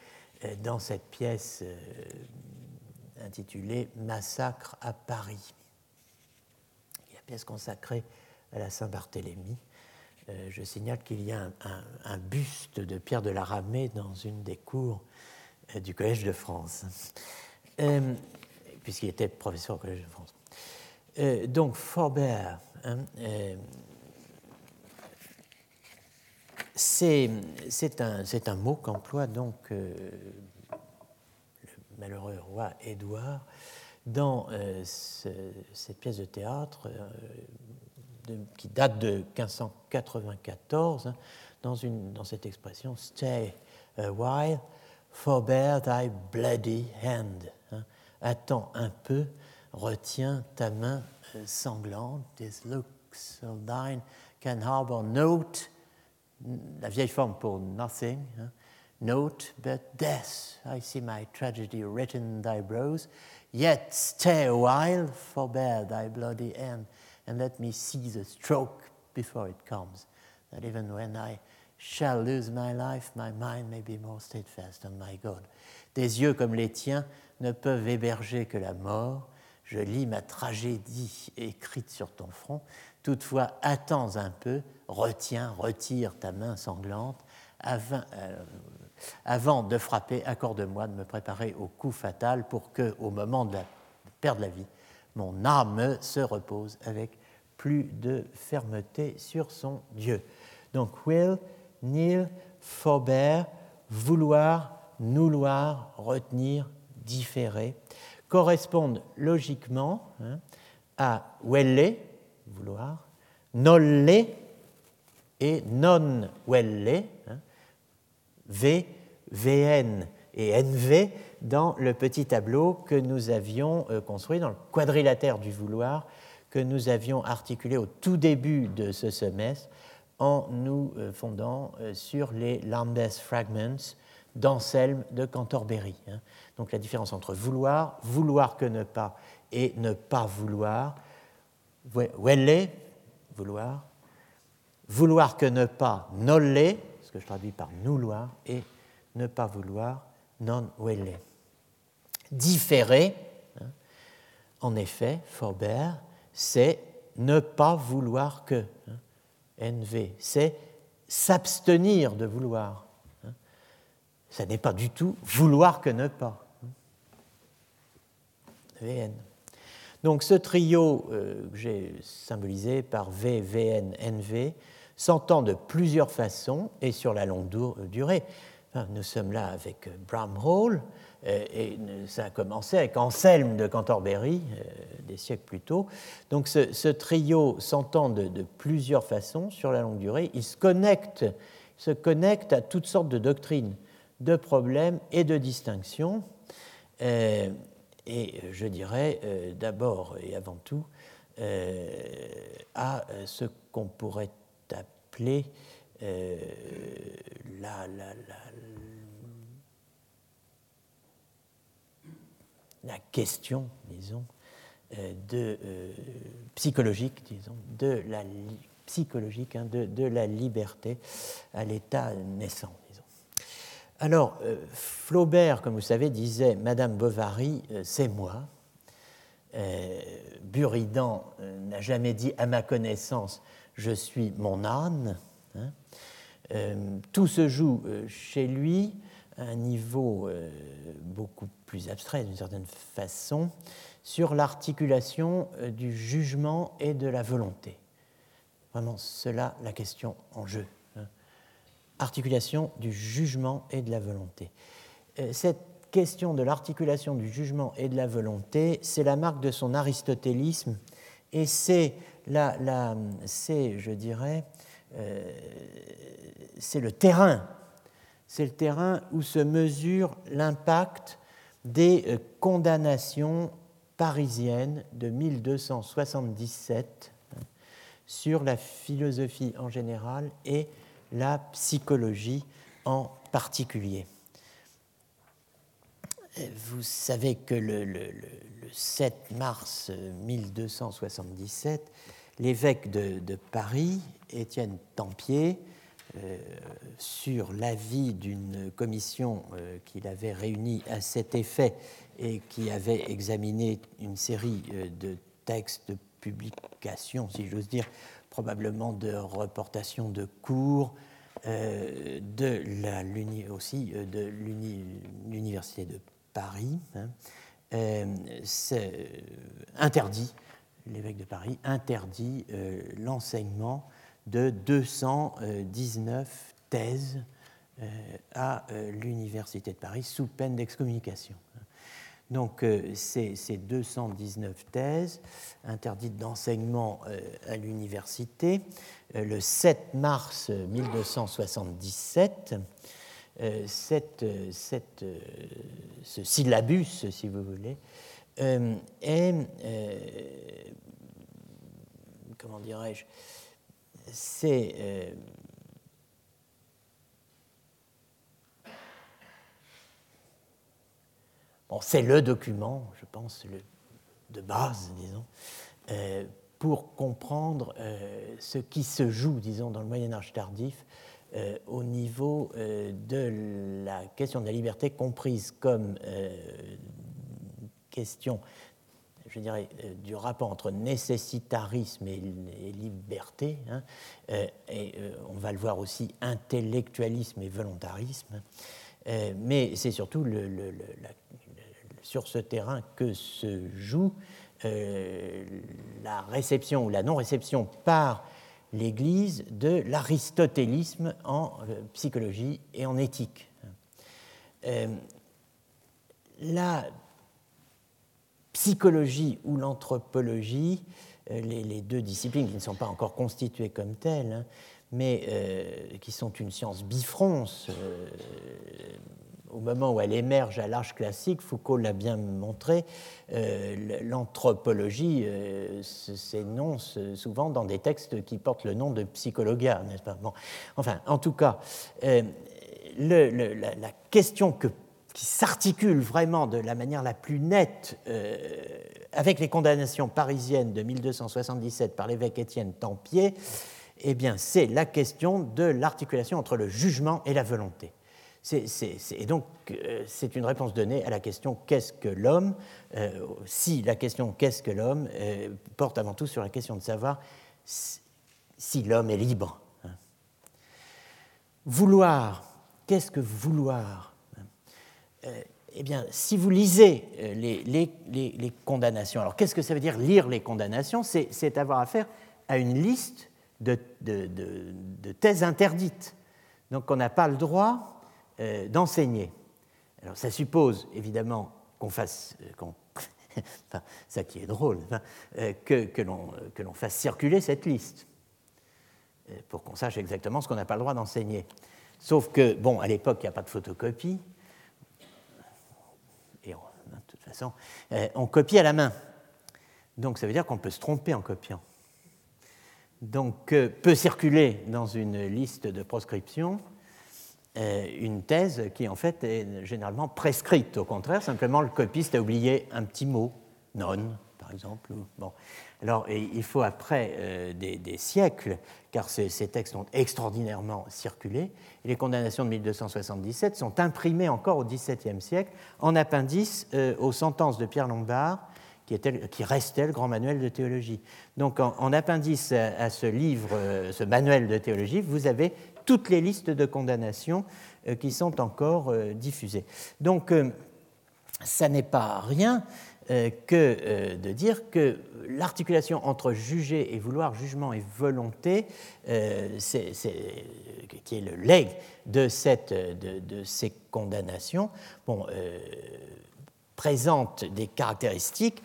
euh, dans cette pièce euh, intitulée Massacre à Paris. La pièce consacrée à la Saint-Barthélemy. Euh, je signale qu'il y a un, buste de Pierre de la Ramée dans une des cours du Collège de France, puisqu'il était professeur au Collège de France. donc, Forbert, hein, c'est un, mot qu'emploie donc le malheureux roi Édouard dans cette pièce de théâtre qui date de 1594, hein, dans, dans cette expression Stay a while, forbear thy bloody hand. Attends un peu, retiens ta main euh, sanglante. This looks of thine can harbor note, la vieille forme pour nothing. Hein. Note but death. I see my tragedy written in thy brows. Yet stay a while, forbear thy bloody end, and let me see the stroke before it comes, that even when I shall lose my life, my mind may be more steadfast on my God. Des yeux comme les tiens ne peuvent héberger que la mort. Je lis ma tragédie écrite sur ton front. Toutefois, attends un peu, retiens, retire ta main sanglante. Avant, euh, avant de frapper, accorde-moi de me préparer au coup fatal pour que, au moment de, la, de perdre la vie, mon âme se repose avec plus de fermeté sur son Dieu. Donc, will, nil, forbear, vouloir, nouloir, retenir, différer, correspondent logiquement hein, à welle, vouloir, nolle et non welle, hein, v, vn et nv dans le petit tableau que nous avions euh, construit dans le quadrilatère du vouloir que nous avions articulé au tout début de ce semestre en nous euh, fondant euh, sur les Lambeth Fragments d'Anselme de Canterbury. Hein. Donc la différence entre vouloir, vouloir que ne pas et ne pas vouloir, welle, vouloir, vouloir que ne pas, nolle, ce que je traduis par nouloir, et ne pas vouloir, non welle. Différer, hein, en effet, Faubert, c'est ne pas vouloir que. Hein. NV, c'est s'abstenir de vouloir. Hein. Ça n'est pas du tout vouloir que ne pas. VN. Donc ce trio euh, que j'ai symbolisé par V, VN, NV s'entend de plusieurs façons et sur la longue durée. nous sommes là avec Bramhall, euh, et ça a commencé avec Anselme de Canterbury, euh, des siècles plus tôt. Donc ce, trio s'entend de, plusieurs façons sur la longue durée. Il se connecte, se connecte à toutes sortes de doctrines, de problèmes et de distinctions. Euh, et je dirais d'abord et avant tout à ce qu'on pourrait appeler la, la, la question, disons, euh, de, euh, psychologique, disons, de la psychologique, hein, de, la liberté à l'état naissant. Alors, euh, Flaubert, comme vous savez, disait Madame Bovary, c'est moi. Buridan n'a jamais dit à ma connaissance, je suis mon âne. Hein. tout se joue chez lui à un niveau beaucoup plus abstrait d'une certaine façon, sur l'articulation euh, du jugement et de la volonté. Vraiment, cela la question en jeu. Articulation du jugement et de la volonté. Euh, cette question de l'articulation du jugement et de la volonté, c'est la marque de son aristotélisme et c'est, la, c'est je dirais, euh, c'est le terrain, c'est le terrain où se mesure l'impact des euh, condamnations parisiennes de 1277 hein, sur la philosophie en général et la psychologie en particulier. Vous savez que le, 7 mars 1277, l'évêque de, Paris, Étienne Tempier, euh, sur l'avis d'une commission euh, qu'il avait réunie à cet effet et qui avait examiné une série euh, de textes de publication, si j'ose dire, probablement de reportation de cours, de la, aussi de l'Université de Paris, hein, interdit, l'évêque de Paris interdit l'enseignement de 219 thèses euh, à euh, l'Université de Paris sous peine d'excommunication. Donc euh, ces, 219 thèses interdites d'enseignement à l'université, le 7 mars 1277, cette, cette, ce syllabus, si vous voulez, est, comment dirais-je, c'est c'est le document, je pense, de base, disons, euh, pour comprendre euh, ce qui se joue, disons, dans le Moyen Âge tardif au niveau de la question de la liberté comprise comme question je dirais, euh, du rapport entre nécessitarisme et, liberté, hein, euh, et euh, on va le voir aussi intellectualisme et volontarisme, mais c'est surtout le, sur ce terrain que se joue la réception ou la non-réception par l'Église de l'aristotélisme en psychologie et en éthique. la psychologie ou l'anthropologie, euh, les, deux disciplines qui ne sont pas encore constituées comme telles, hein, mais euh, qui sont une science bifronce, euh, au moment où elle émerge à l'âge classique, Foucault l'a bien montré, l'anthropologie s'énonce souvent dans des textes qui portent le nom de psychologia, n'est-ce pas? Bon. Enfin, en tout cas, le, la, question que qui s'articule vraiment de la manière la plus nette euh, avec les condamnations parisiennes de 1277 par l'évêque Étienne Tempier, eh c'est la question de l'articulation entre le jugement et la volonté. Et donc, euh, c'est une réponse donnée à la question qu'est-ce que l'homme euh, Si la question qu'est-ce que l'homme porte avant tout sur la question de savoir si l'homme est libre. Hein. Vouloir, qu'est-ce que vouloir euh, Eh bien, si vous lisez euh, les, condamnations, alors qu'est-ce que ça veut dire lire les condamnations? C'est avoir affaire à une liste de, thèses interdites, donc on n'a pas le droit euh, d'enseigner. Alors ça suppose évidemment qu'on fasse, [LAUGHS] enfin, ça qui est drôle, hein, que, que l'on fasse circuler cette liste. Euh, pour qu'on sache exactement ce qu'on n'a pas le droit d'enseigner. Sauf que, bon, à l'époque, il n'y a pas de photocopie. Et de toute façon, euh, on copie à la main. Donc ça veut dire qu'on peut se tromper en copiant. Donc euh, peut circuler dans une liste de proscription une thèse qui en fait est généralement prescrite. Au contraire, simplement le copiste a oublié un petit mot, non, par exemple. Bon. Alors, il faut après euh, des, siècles, car ces, textes ont extraordinairement circulé, les condamnations de 1277 sont imprimées encore au XVIIe siècle en appendice euh, aux sentences de Pierre Lombard, qui, qui, restait le grand manuel de théologie. Donc, en, appendice à, ce livre, euh, ce manuel de théologie, vous avez toutes les listes de condamnations qui sont encore diffusées. Donc, ça n'est pas rien euh, que euh, de dire que l'articulation entre juger et vouloir, jugement et volonté, euh, qui est le legs de, ces condamnations, présente des caractéristiques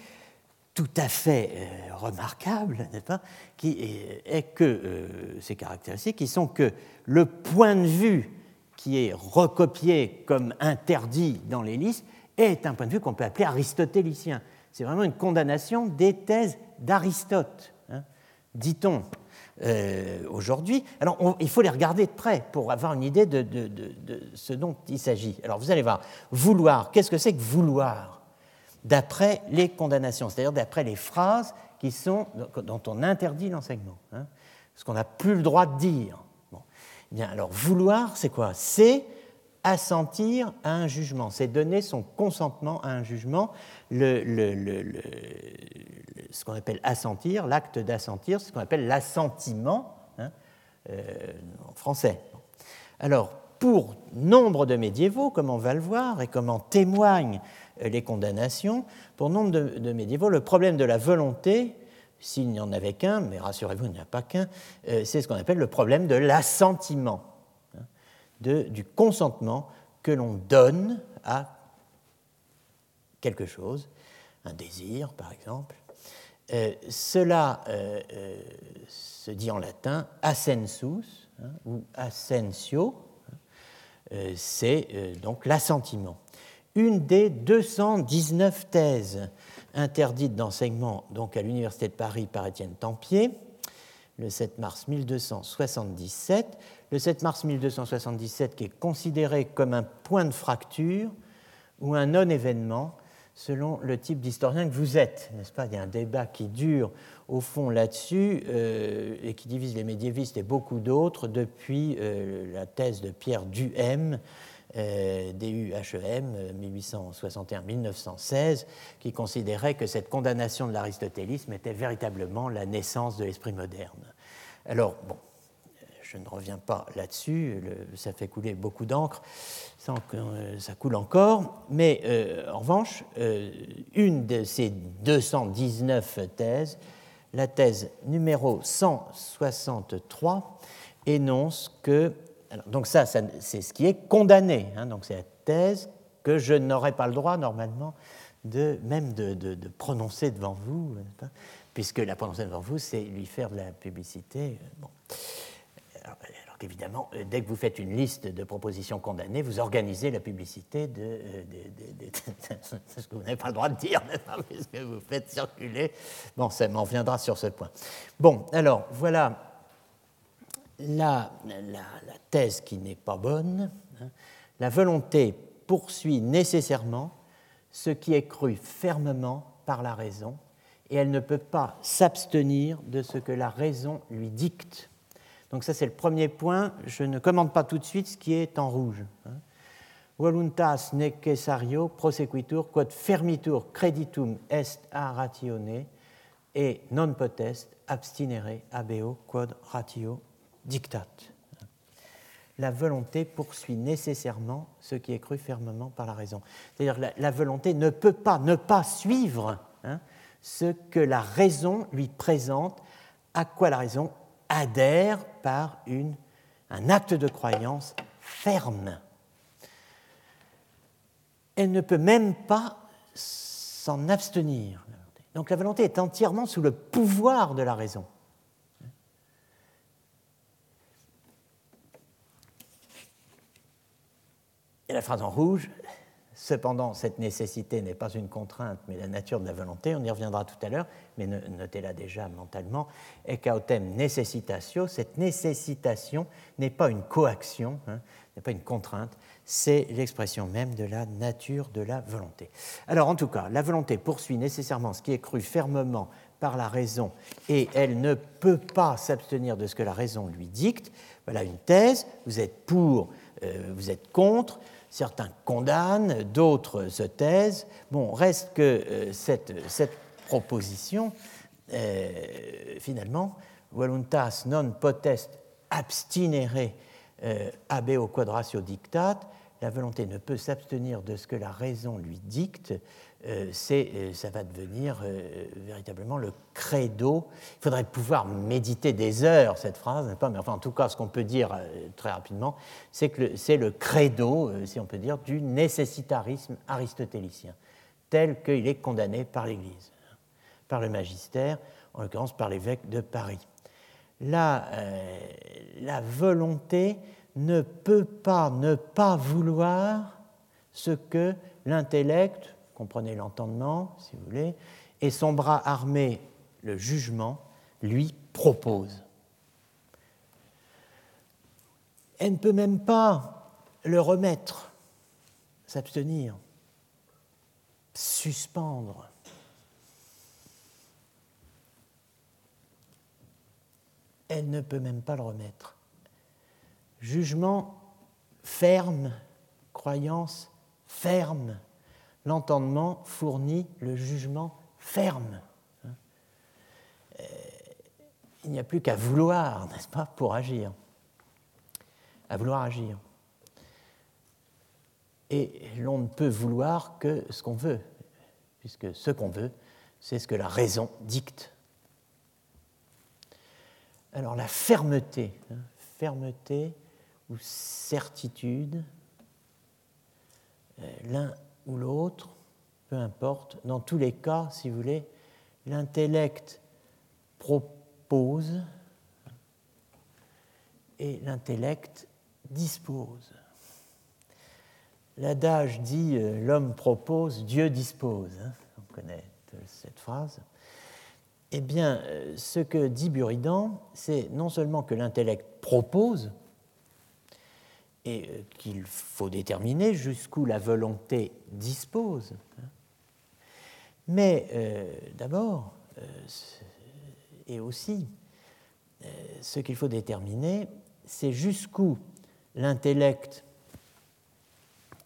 tout à fait remarquables, n'est-ce pas qui est, que ces caractéristiques qui sont que le point de vue qui est recopié comme interdit dans les listes est un point de vue qu'on peut appeler aristotélicien. C'est vraiment une condamnation des thèses d'Aristote, hein, dit-on euh, aujourd'hui. Alors, il faut les regarder de près pour avoir une idée de, ce dont il s'agit. Alors, vous allez voir, vouloir, qu'est-ce que c'est que vouloir? D'après les condamnations, c'est-à-dire d'après les phrases qui sont, dont on interdit l'enseignement, hein, ce qu'on n'a plus le droit de dire. Bon. Eh bien, alors, vouloir, c'est quoi? C'est assentir à un jugement, c'est donner son consentement à un jugement. Le, ce qu'on appelle assentir, l'acte d'assentir, ce qu'on appelle l'assentiment hein, euh, en français. Alors, pour nombre de médiévaux, comme on va le voir et comme en témoignent euh, les condamnations, pour nombre de, médiévaux, le problème de la volonté, s'il n'y en avait qu'un, mais rassurez-vous, il n'y en a pas qu'un, euh, c'est ce qu'on appelle le problème de l'assentiment du consentement que l'on donne à quelque chose, un désir par exemple. Euh, cela euh, se dit en latin assensus hein, ou assentio, hein, c'est donc l'assentiment. Une des 219 thèses interdites d'enseignement donc à l'Université de Paris par Étienne Tempier, le 7 mars 1277, le 7 mars 1277 qui est considéré comme un point de fracture ou un non-événement selon le type d'historien que vous êtes, n'est-ce pas? Il y a un débat qui dure au fond là-dessus euh, et qui divise les médiévistes et beaucoup d'autres depuis euh, la thèse de Pierre Duhem, euh, DUHEM 1861-1916, qui considérait que cette condamnation de l'aristotélisme était véritablement la naissance de l'esprit moderne. Alors, bon, je ne reviens pas là-dessus, ça fait couler beaucoup d'encre, euh, ça coule encore, mais euh, en revanche, euh, une de ces 219 thèses, la thèse numéro 163, énonce que, donc ça, c'est ce qui est condamné, hein, donc c'est la thèse que je n'aurais pas le droit normalement de même de, prononcer devant vous, puisque la prononcer devant vous, c'est lui faire de la publicité. Bon. Alors, qu'évidemment, euh, dès que vous faites une liste de propositions condamnées, vous organisez la publicité de, euh, [LAUGHS] ce que vous n'avez pas le droit de dire, puisque vous faites circuler. Bon, ça m'en viendra sur ce point. Bon, alors, voilà la, la, thèse qui n'est pas bonne. Hein. La volonté poursuit nécessairement ce qui est cru fermement par la raison, et elle ne peut pas s'abstenir de ce que la raison lui dicte. Donc ça c'est le premier point. Je ne commande pas tout de suite ce qui est en rouge. Hein. Voluntas necessario prosequitur quod fermitur creditum est a ratione et non potest abstinere abeo quod ratio dictat. La volonté poursuit nécessairement ce qui est cru fermement par la raison. C'est-à-dire la, la volonté ne peut pas ne pas suivre hein, ce que la raison lui présente, à quoi la raison adhère par une, un acte de croyance ferme. Elle ne peut même pas s'en abstenir. Donc la volonté est entièrement sous le pouvoir de la raison. Et la phrase en rouge, cependant, cette nécessité n'est pas une contrainte, mais la nature de la volonté, on y reviendra tout à l'heure, mais notez-la déjà mentalement, et cautem necessitatio, cette nécessitation n'est pas une coaction, hein, n'est pas une contrainte, c'est l'expression même de la nature de la volonté. Alors en tout cas, la volonté poursuit nécessairement ce qui est cru fermement par la raison et elle ne peut pas s'abstenir de ce que la raison lui dicte. Voilà une thèse, vous êtes pour, euh, vous êtes contre, certains condamnent, d'autres se taisent. Bon, reste que euh, cette, cette, proposition, euh, finalement, voluntas non potest abstinere euh, abeo quadratio dictat, la volonté ne peut s'abstenir de ce que la raison lui dicte, ça va devenir véritablement le credo. Il faudrait pouvoir méditer des heures cette phrase, Mais enfin, en tout cas, ce qu'on peut dire très rapidement, c'est que c'est le credo, si on peut dire, du nécessitarisme aristotélicien, tel qu'il est condamné par l'Église, par le magistère, en l'occurrence par l'évêque de Paris la, euh, la volonté ne peut pas ne pas vouloir ce que l'intellect, comprenez l'entendement si vous voulez, et son bras armé, le jugement, lui propose. Elle ne peut même pas le remettre, s'abstenir, suspendre. elle ne peut même pas le remettre. Jugement ferme, croyance ferme. L'entendement fournit le jugement ferme. Euh, il n'y a plus qu'à vouloir, n'est-ce pas, pour agir. À vouloir agir. Et l'on ne peut vouloir que ce qu'on veut, puisque ce qu'on veut, c'est ce que la raison dicte. Alors la fermeté, hein, fermeté ou certitude, euh, l'un ou l'autre, peu importe, dans tous les cas, si vous voulez, l'intellect propose et l'intellect dispose. L'adage dit euh, l'homme propose, Dieu dispose. Hein, on connaît cette phrase. Eh bien, euh, ce que dit Buridan, c'est non seulement que l'intellect propose, et euh, qu'il faut déterminer jusqu'où la volonté dispose, hein, mais euh, d'abord, et aussi, ce qu'il faut déterminer, c'est jusqu'où l'intellect,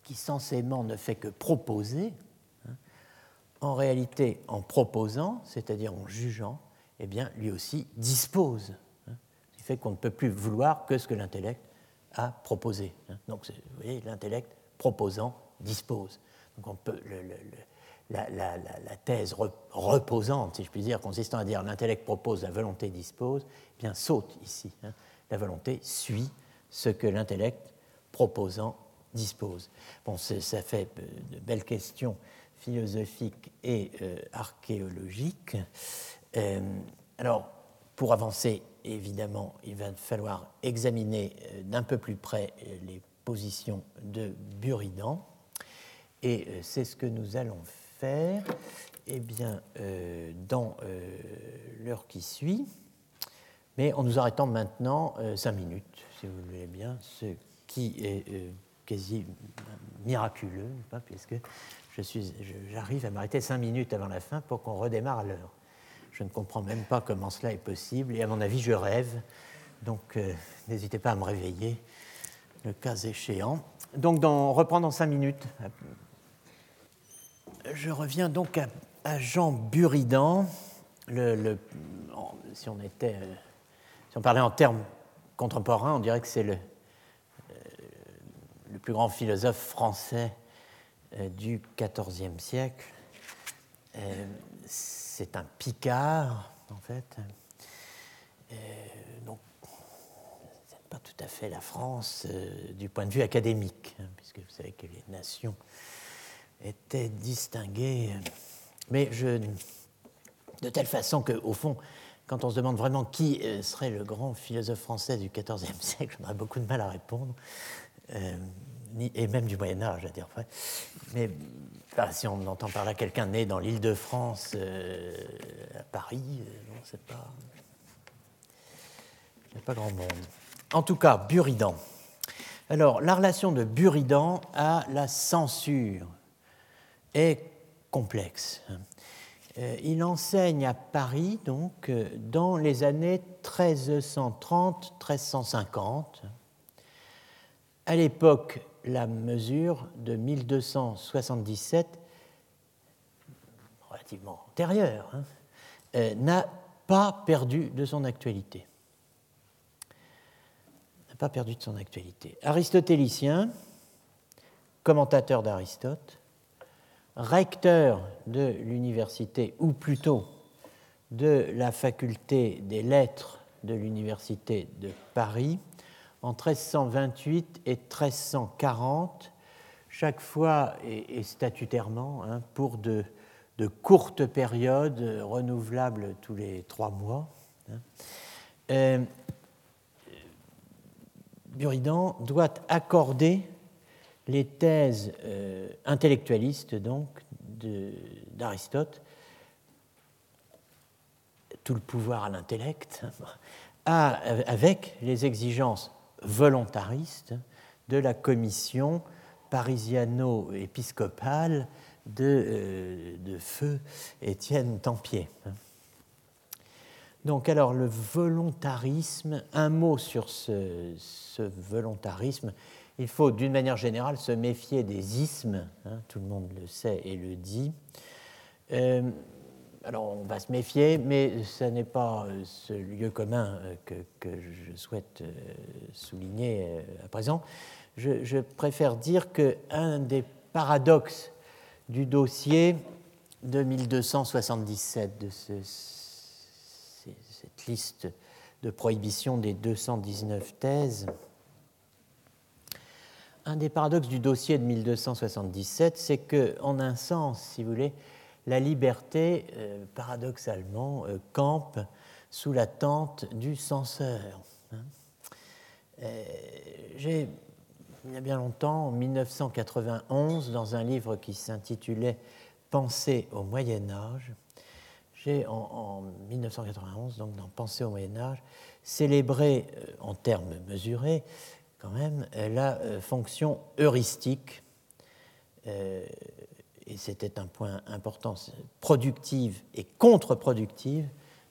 qui censément ne fait que proposer, en réalité, en proposant, c'est-à-dire en jugeant, eh bien, lui aussi dispose. Hein, ce qui fait qu'on ne peut plus vouloir que ce que l'intellect a proposé. Hein. Donc, vous voyez, l'intellect proposant dispose. Donc, on peut, la, thèse reposante, si je puis dire, consistant à dire l'intellect propose, la volonté dispose, eh bien, saute ici. Hein. La volonté suit ce que l'intellect proposant dispose. Bon, ça fait de belles questions philosophique et euh, archéologique. Euh, alors, pour avancer, évidemment, il va falloir examiner euh, d'un peu plus près les positions de Buridan. Et c'est ce que nous allons faire eh dans l'heure qui suit, mais en nous arrêtant maintenant cinq minutes, si vous voulez bien, ce qui est quasi miraculeux, puisque j'arrive à m'arrêter cinq minutes avant la fin pour qu'on redémarre à l'heure. Je ne comprends même pas comment cela est possible et à mon avis, je rêve. Donc, euh, n'hésitez pas à me réveiller, le cas échéant. Donc, dans, reprenant cinq minutes, je reviens donc à, Jean Buridan le, si, on parlait en termes contemporains, on dirait que c'est le, le plus grand philosophe français du XIVe siècle. C'est un Picard, en fait. donc, c'est pas tout à fait la France du point de vue académique, hein, puisque vous savez que les nations étaient distinguées. Mais je, de telle façon qu'au fond, quand on se demande vraiment qui euh, serait le grand philosophe français du XIVe siècle, [LAUGHS] j'aurais beaucoup de mal à répondre, euh, et même du Moyen Âge, à dire vrai. Mais si on entend par là quelqu'un né dans l'île de France, euh, à Paris, non, c'est pas, il n'y a pas grand monde. En tout cas, Buridan. Alors, la relation de Buridan à la censure est complexe. Euh, il enseigne à Paris, donc, euh, dans les années 1330-1350. À l'époque, la mesure de 1277, relativement antérieure, hein, euh, n'a pas perdu de. N'a pas perdu de son actualité. Aristotélicien, commentateur d'Aristote, recteur de l'université, ou plutôt de la faculté des lettres de l'université de Paris, en 1328 et 1340, chaque fois et, statutairement, hein, pour de, courtes périodes renouvelables tous les trois mois. Hein. Euh, Buridan doit accorder les thèses euh, intellectualistes donc d'Aristote, tout le pouvoir à l'intellect, avec les exigences volontaristes de la commission parisiano-épiscopale de, euh, de, feu Étienne Tempier. Donc alors le volontarisme, un mot sur ce, ce volontarisme il faut d'une manière générale se méfier des ismes, hein, tout le monde le sait et le dit. Euh, alors on va se méfier, mais ce n'est pas euh, ce lieu commun euh, que, je souhaite souligner à présent. Je, préfère dire qu'un des paradoxes du dossier de 1277, de cette liste de prohibition des 219 thèses, un des paradoxes du dossier de 1277, c'est que, en un sens, si vous voulez, la liberté, euh, paradoxalement, euh, campe sous la tente du censeur. Hein. Euh, j'ai, il y a bien longtemps, en 1991, dans un livre qui s'intitulait Penser au Moyen Âge, j'ai, en, en, 1991, donc dans Penser au Moyen Âge, célébré, en termes mesurés, quand même la fonction heuristique, et c'était un point important, productive et contre-productive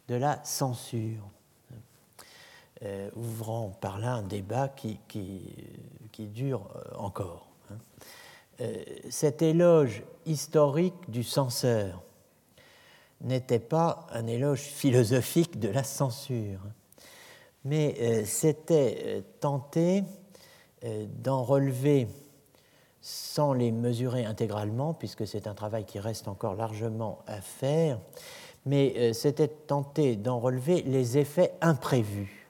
de la censure, euh, ouvrant par là un débat qui, dure encore. Hein. cet éloge historique du censeur n'était pas un éloge philosophique de la censure, mais c'était tenter euh, d'en relever sans les mesurer intégralement, puisque c'est un travail qui reste encore largement à faire, mais euh, c'était tenter d'en relever les effets imprévus,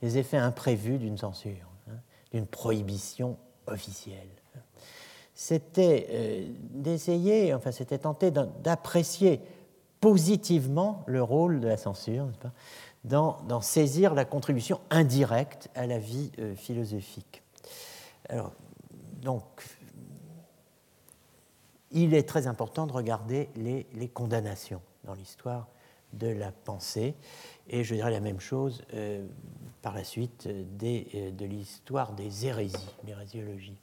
les effets imprévus d'une censure, hein, d'une prohibition officielle. C'était euh, d'essayer, enfin c'était tenter d'apprécier positivement le rôle de la censure, dans, saisir la contribution indirecte à la vie philosophique. Alors, donc, il est très important de regarder les, condamnations dans l'histoire de la pensée. Et je dirais la même chose euh, par la suite euh, de l'histoire des hérésies, l'hérésiologie.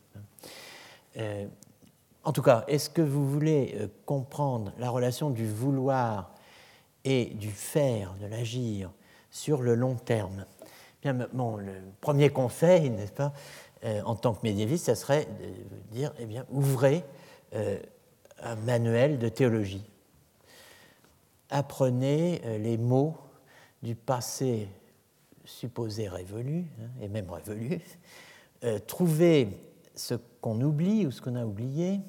Euh, en tout cas, est-ce que vous voulez comprendre la relation du vouloir et du faire, de l'agir, sur le long terme? Bien, bon, le premier conseil, n'est-ce pas, euh, en tant que médiéviste, ça serait de dire, eh bien, ouvrez euh, un manuel de théologie. apprenez les mots du passé supposé révolu, hein, et même révolu, trouvez ce qu'on oublie ou ce qu'on a oublié,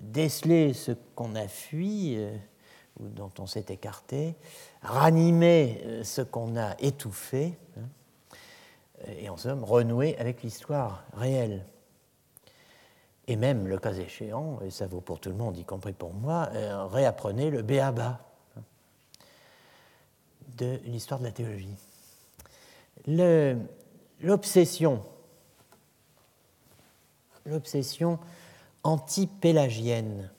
déceler ce qu'on a fui ou dont on s'est écarté, ranimer ce qu'on a étouffé, hein, et en somme renouer avec l'histoire réelle. Et même, le cas échéant, et ça vaut pour tout le monde, y compris pour moi, euh, réapprenez le béaba de l'histoire de la théologie. L'obsession, l'obsession anti-pélagienne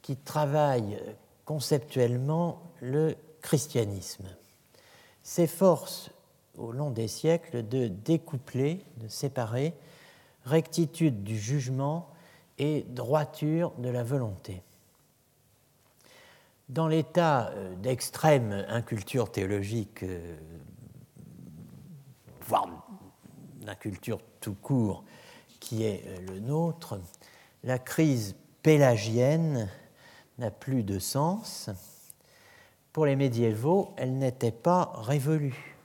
qui travaille conceptuellement le christianisme s'efforce au long des siècles de découpler, de séparer rectitude du jugement et droiture de la volonté. Dans l'état euh, d'extrême inculture théologique, euh, voire d'inculture tout court, qui est euh, le nôtre, la crise pélagienne n'a plus de sens. Pour les médiévaux, elle n'était pas révolue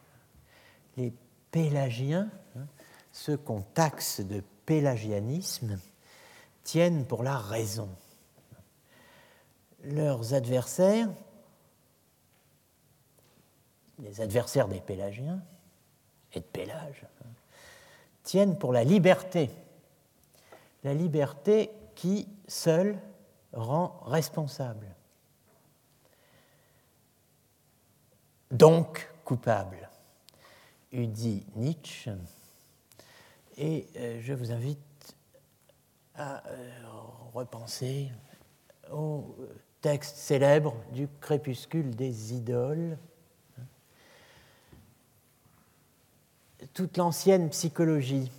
les pélagiens, hein, ceux qu'on taxe de pélagianisme, tiennent pour la raison. Leurs adversaires, les adversaires des pélagiens et de Pélage, tiennent pour la liberté. La liberté qui, seule, rend responsable. Donc coupable eût dit Nietzsche. Et euh, je vous invite à euh, repenser au texte célèbre du crépuscule des idoles. Toute l'ancienne psychologie,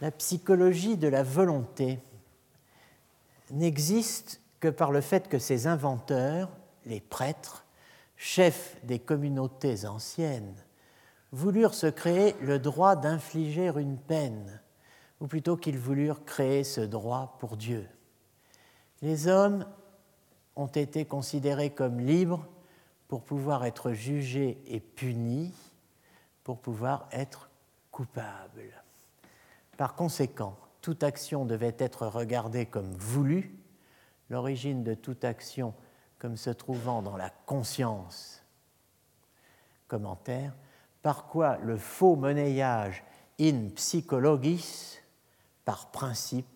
la psychologie de la volonté, n'existe que par le fait que ses inventeurs, les prêtres, chefs des communautés anciennes, voulurent se créer le droit d'infliger une peine, ou plutôt qu'ils voulurent créer ce droit pour Dieu. Les hommes ont été considérés comme libres pour pouvoir être jugés et punis, pour pouvoir être coupables. Par conséquent, toute action devait être regardée comme voulue, l'origine de toute action comme se trouvant dans la conscience. Commentaire par quoi le faux monnayage in psychologis, par principe,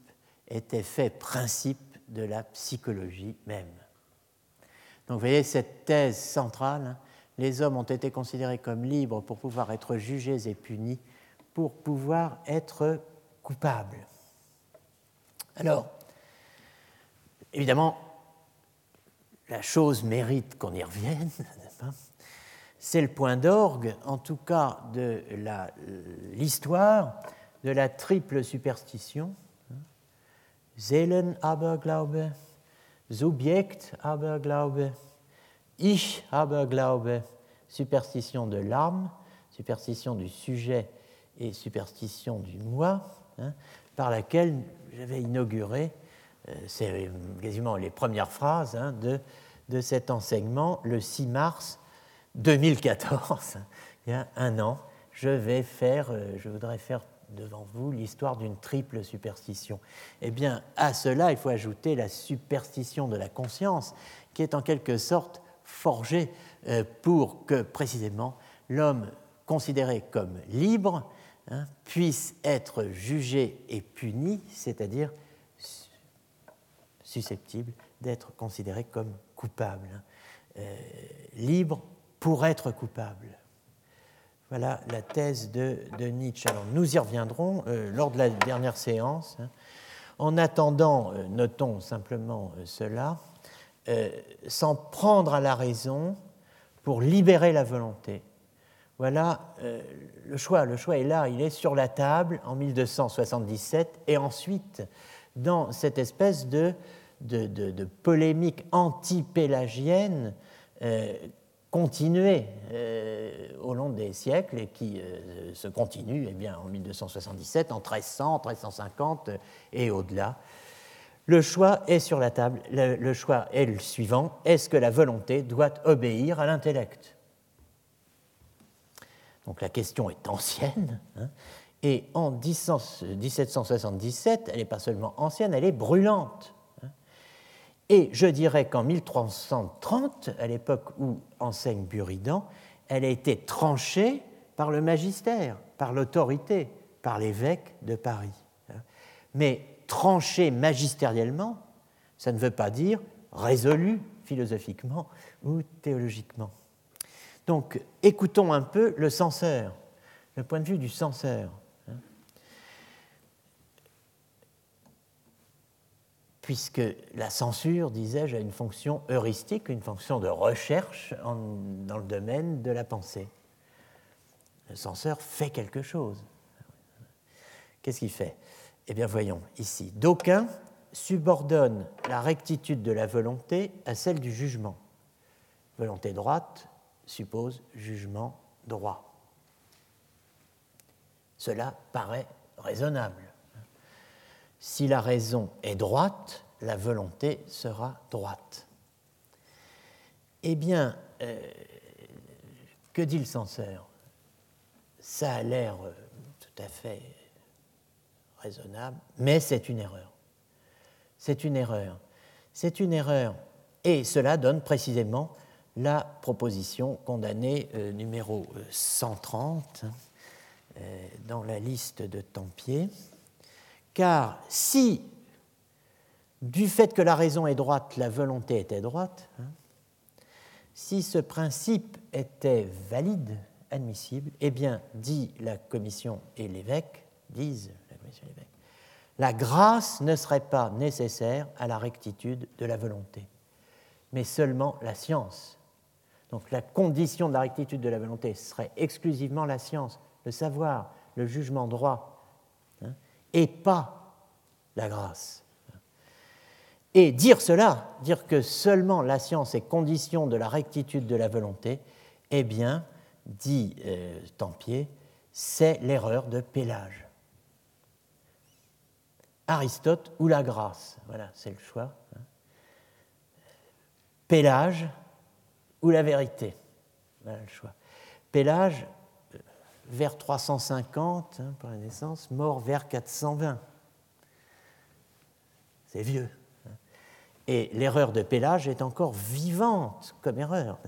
était fait principe de la psychologie même. Donc vous voyez cette thèse centrale, hein, les hommes ont été considérés comme libres pour pouvoir être jugés et punis, pour pouvoir être coupables. Alors, évidemment, la chose mérite qu'on y revienne, [LAUGHS] c'est le point d'orgue, en tout cas de l'histoire de la triple superstition. Seelen Aberglaube, Subjekt Aberglaube, Ich Aberglaube, superstition de l'âme, superstition du sujet et superstition du moi, hein, par laquelle j'avais inauguré, euh, c'est quasiment les premières phrases hein, de, de cet enseignement, le 6 mars 2014, [LAUGHS] il y a un an, je vais faire, euh, je voudrais faire devant vous l'histoire d'une triple superstition. Eh bien, à cela, il faut ajouter la superstition de la conscience, qui est en quelque sorte forgée euh, pour que précisément l'homme considéré comme libre hein, puisse être jugé et puni, c'est-à-dire susceptible d'être considéré comme coupable. Hein. Euh, libre pour être coupable. Voilà la thèse de, Nietzsche. Alors, nous y reviendrons euh, lors de la dernière séance. Hein. En attendant, euh, notons simplement euh, cela, s'en prendre à la raison pour libérer la volonté. Voilà le choix. Le choix est là, il est sur la table en 1277 et ensuite dans cette espèce de, polémique anti-pélagienne continué euh, au long des siècles et qui euh, se continue eh en 1277, en 1300, 1350 et au-delà. Le choix est sur la table. Le, choix est le suivant. Est-ce que la volonté doit obéir à l'intellect? Donc la question est ancienne. Hein, et en 1777, elle n'est pas seulement ancienne, elle est brûlante. Et je dirais qu'en 1330, à l'époque où enseigne Buridan, elle a été tranchée par le magistère, par l'autorité, par l'évêque de Paris. Mais tranchée magistériellement, ça ne veut pas dire résolue philosophiquement ou théologiquement. Donc écoutons un peu le censeur, le point de vue du censeur. Hein. Puisque la censure, disais-je, a une fonction heuristique, une fonction de recherche dans le domaine de la pensée. Le censeur fait quelque chose. Qu'est-ce qu'il fait? Eh bien, voyons ici. D'aucuns subordonnent la rectitude de la volonté à celle du jugement. Volonté droite suppose jugement droit. Cela paraît raisonnable. Si la raison est droite, la volonté sera droite. Eh bien, euh, que dit le censeur? Ça a l'air euh, tout à fait raisonnable, mais c'est une erreur. C'est une erreur. C'est une erreur. Et cela donne précisément la proposition condamnée euh, numéro 130 euh, euh, dans la liste de Tempier. Car si, du fait que la raison est droite, la volonté était droite, hein, si ce principe était valide, admissible, eh bien, dit la commission et l'évêque, disent la grâce ne serait pas nécessaire à la rectitude de la volonté, mais seulement la science. Donc la condition de la rectitude de la volonté serait exclusivement la science, le savoir, le jugement droit, et pas la grâce. Et dire cela, dire que seulement la science est condition de la rectitude de la volonté, eh bien, dit euh, Tempier, c'est l'erreur de Pélage. Aristote ou la grâce. Voilà, c'est le choix. Hein. Pélage ou la vérité. Voilà le choix. Pélage, vers 350 hein, pour la naissance, mort vers 420. C'est vieux. Hein. Et l'erreur de Pélage est encore vivante comme erreur,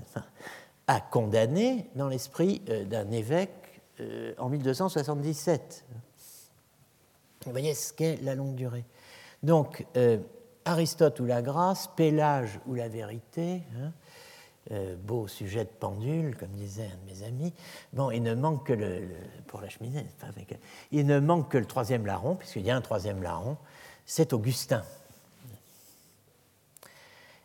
à condamner dans l'esprit euh, d'un évêque euh, en 1277. Vous voyez ce qu'est la longue durée. Donc, euh, Aristote ou la grâce, Pélage ou la vérité, hein, euh, beau sujet de pendule, comme disait un de mes amis. Bon, il ne manque que le, pour la cheminée, il ne manque que le troisième larron, puisqu'il y a un troisième larron, c'est Augustin.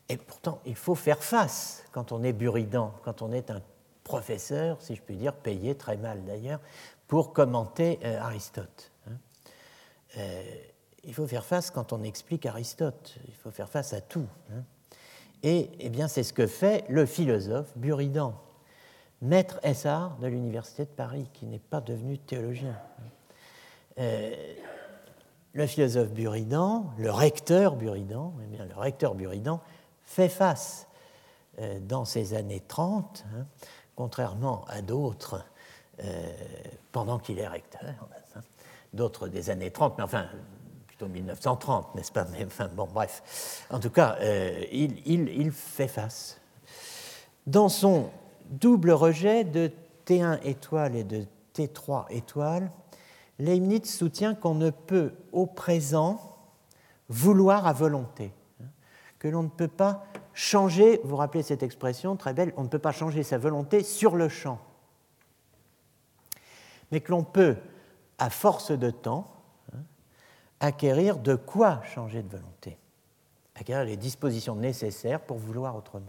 Et pourtant, il faut faire face quand on est buridan, quand on est un professeur, si je puis dire, payé très mal d'ailleurs, pour commenter euh, Aristote. Euh, il faut faire face quand on explique Aristote, il faut faire face à tout. Hein. Et eh bien, c'est ce que fait le philosophe Buridan, maître Essard de l'Université de Paris, qui n'est pas devenu théologien. Euh, le philosophe Buridan, le recteur Buridan, eh bien, le recteur Buridan fait face euh, dans ces années 30, hein, contrairement à d'autres, pendant qu'il est recteur, d'autres des années 30, mais enfin, plutôt 1930, n'est-ce pas? Bon, bref. En tout cas, euh, il, fait face. Dans son double rejet de T1 étoile et de T3 étoile, Leibniz soutient qu'on ne peut au présent vouloir à volonté, hein, que l'on ne peut pas changer, vous vous rappelez cette expression très belle, on ne peut pas changer sa volonté sur le champ, mais que l'on peut à force de temps, acquérir de quoi changer de volonté, acquérir les dispositions nécessaires pour vouloir autrement.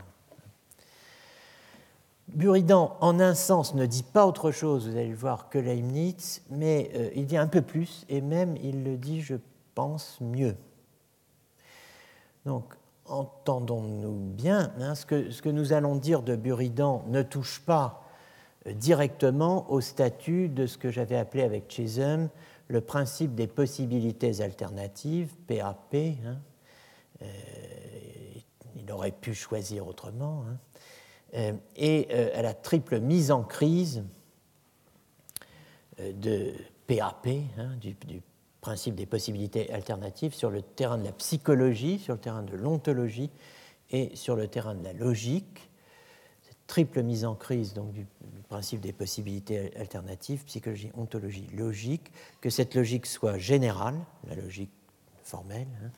Buridan, en un sens, ne dit pas autre chose, vous allez le voir, que Leibniz, mais euh, il dit un peu plus, et même il le dit, je pense, mieux. Donc, entendons-nous bien, hein, ce, que, ce, que, nous allons dire de Buridan ne touche pas directement au statut de ce que j'avais appelé avec Chisholm le principe des possibilités alternatives, PAP, hein, il aurait pu choisir autrement. Hein. et à la triple mise en crise de PAP, hein, du, principe des possibilités alternatives, sur le terrain de la psychologie, sur le terrain de l'ontologie et sur le terrain de la logique. Triple mise en crise donc, du, principe des possibilités alternatives, psychologie, ontologie, logique, que cette logique soit générale, la logique formelle, hein,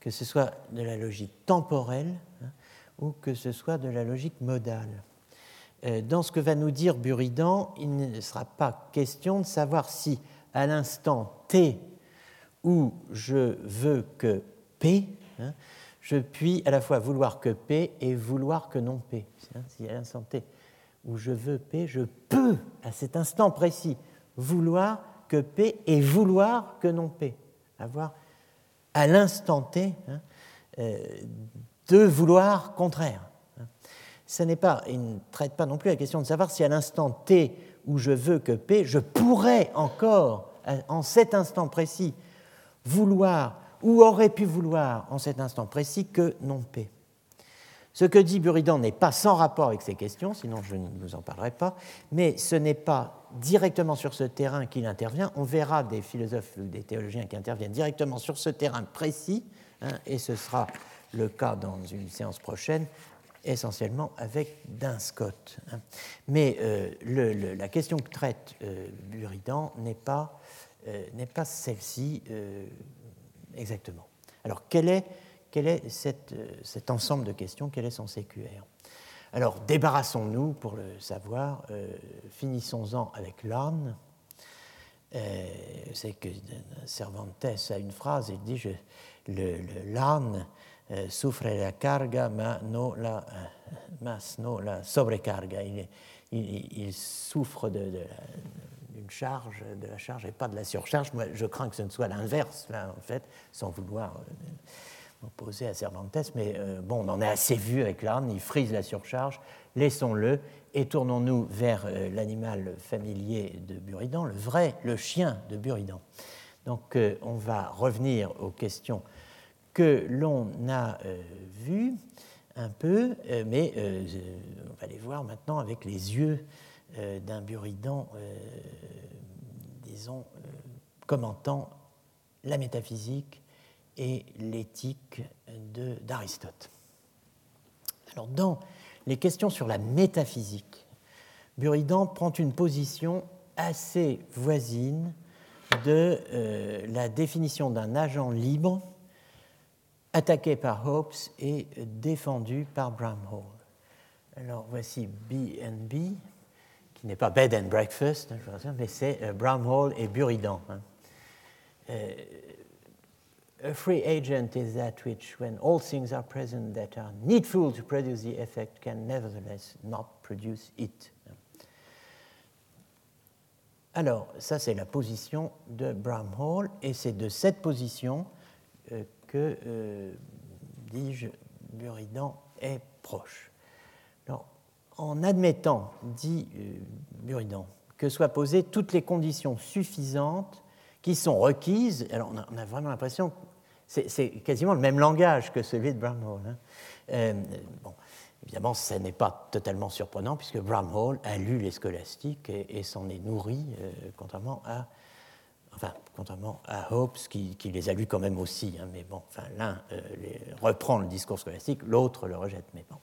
que ce soit de la logique temporelle hein, ou que ce soit de la logique modale. Euh, dans ce que va nous dire Buridan, il ne sera pas question de savoir si à l'instant t où je veux que p, hein, je puis à la fois vouloir que p et vouloir que non p. Hein, si à l'instant t où je veux p, je peux à cet instant précis vouloir que p et vouloir que non p. Avoir à l'instant t hein, euh, deux vouloirs contraires. Ça n'est pas, il ne traite pas non plus la question de savoir si à l'instant t où je veux que p, je pourrais encore, en cet instant précis, vouloir ou aurait pu vouloir en cet instant précis que non P. Ce que dit Buridan n'est pas sans rapport avec ces questions, sinon je ne vous en parlerai pas, mais ce n'est pas directement sur ce terrain qu'il intervient. On verra des philosophes ou des théologiens qui interviennent directement sur ce terrain précis, hein, et ce sera le cas dans une séance prochaine, essentiellement avec Dun Scott. Hein. Mais euh, la question que traite euh, Buridan n'est pas euh, pas celle-ci euh, exactement. Alors, quel est, quel est euh, cet ensemble de questions? Quel est son CQR Alors, débarrassons-nous, pour le savoir, finissons-en avec l'âne. C'est que Cervantes a une phrase, il dit je, l'âne souffre la carga, mais no la, mas no la sobrecarga. Il, souffre de, de, charge, de la charge et pas de la surcharge. Moi, je crains que ce ne soit l'inverse, en fait, sans vouloir euh, m'opposer à Cervantes, mais euh, bon, on en a assez vu avec l'âne, il frise la surcharge, laissons-le et tournons-nous vers euh, l'animal familier de Buridan, le vrai, le chien de Buridan. Donc, on va revenir aux questions que l'on a vues un peu, mais on va les voir maintenant avec les yeux d'un Buridan, euh, disons, euh, commentant la métaphysique et l'éthique d'Aristote. Alors, dans les questions sur la métaphysique, Buridan prend une position assez voisine de la définition d'un agent libre attaqué par Hobbes et défendu par Bramhall. Alors voici BNB, n'est pas bed and breakfast, hein, mais c'est euh, Bramhall et Buridan. Hein. Euh, a free agent is that which, when all things are present that are needful to produce the effect, can nevertheless not produce it. Alors, ça c'est la position de Bramhall, et c'est de cette position euh, que, dis-je, Buridan est proche en admettant, dit euh, Buridan, que soient posées toutes les conditions suffisantes qui sont requises, alors on a, vraiment l'impression c'est quasiment le même langage que celui de Bramhall. Hein. Euh, bon, évidemment, ce n'est pas totalement surprenant puisque Bramhall a lu les scolastiques et, s'en est nourri, euh, contrairement à, enfin, contrairement à Hobbes qui, les a lus quand même aussi. Hein, mais bon, enfin, l'un reprend le discours scolastique, l'autre le rejette. Mais bon,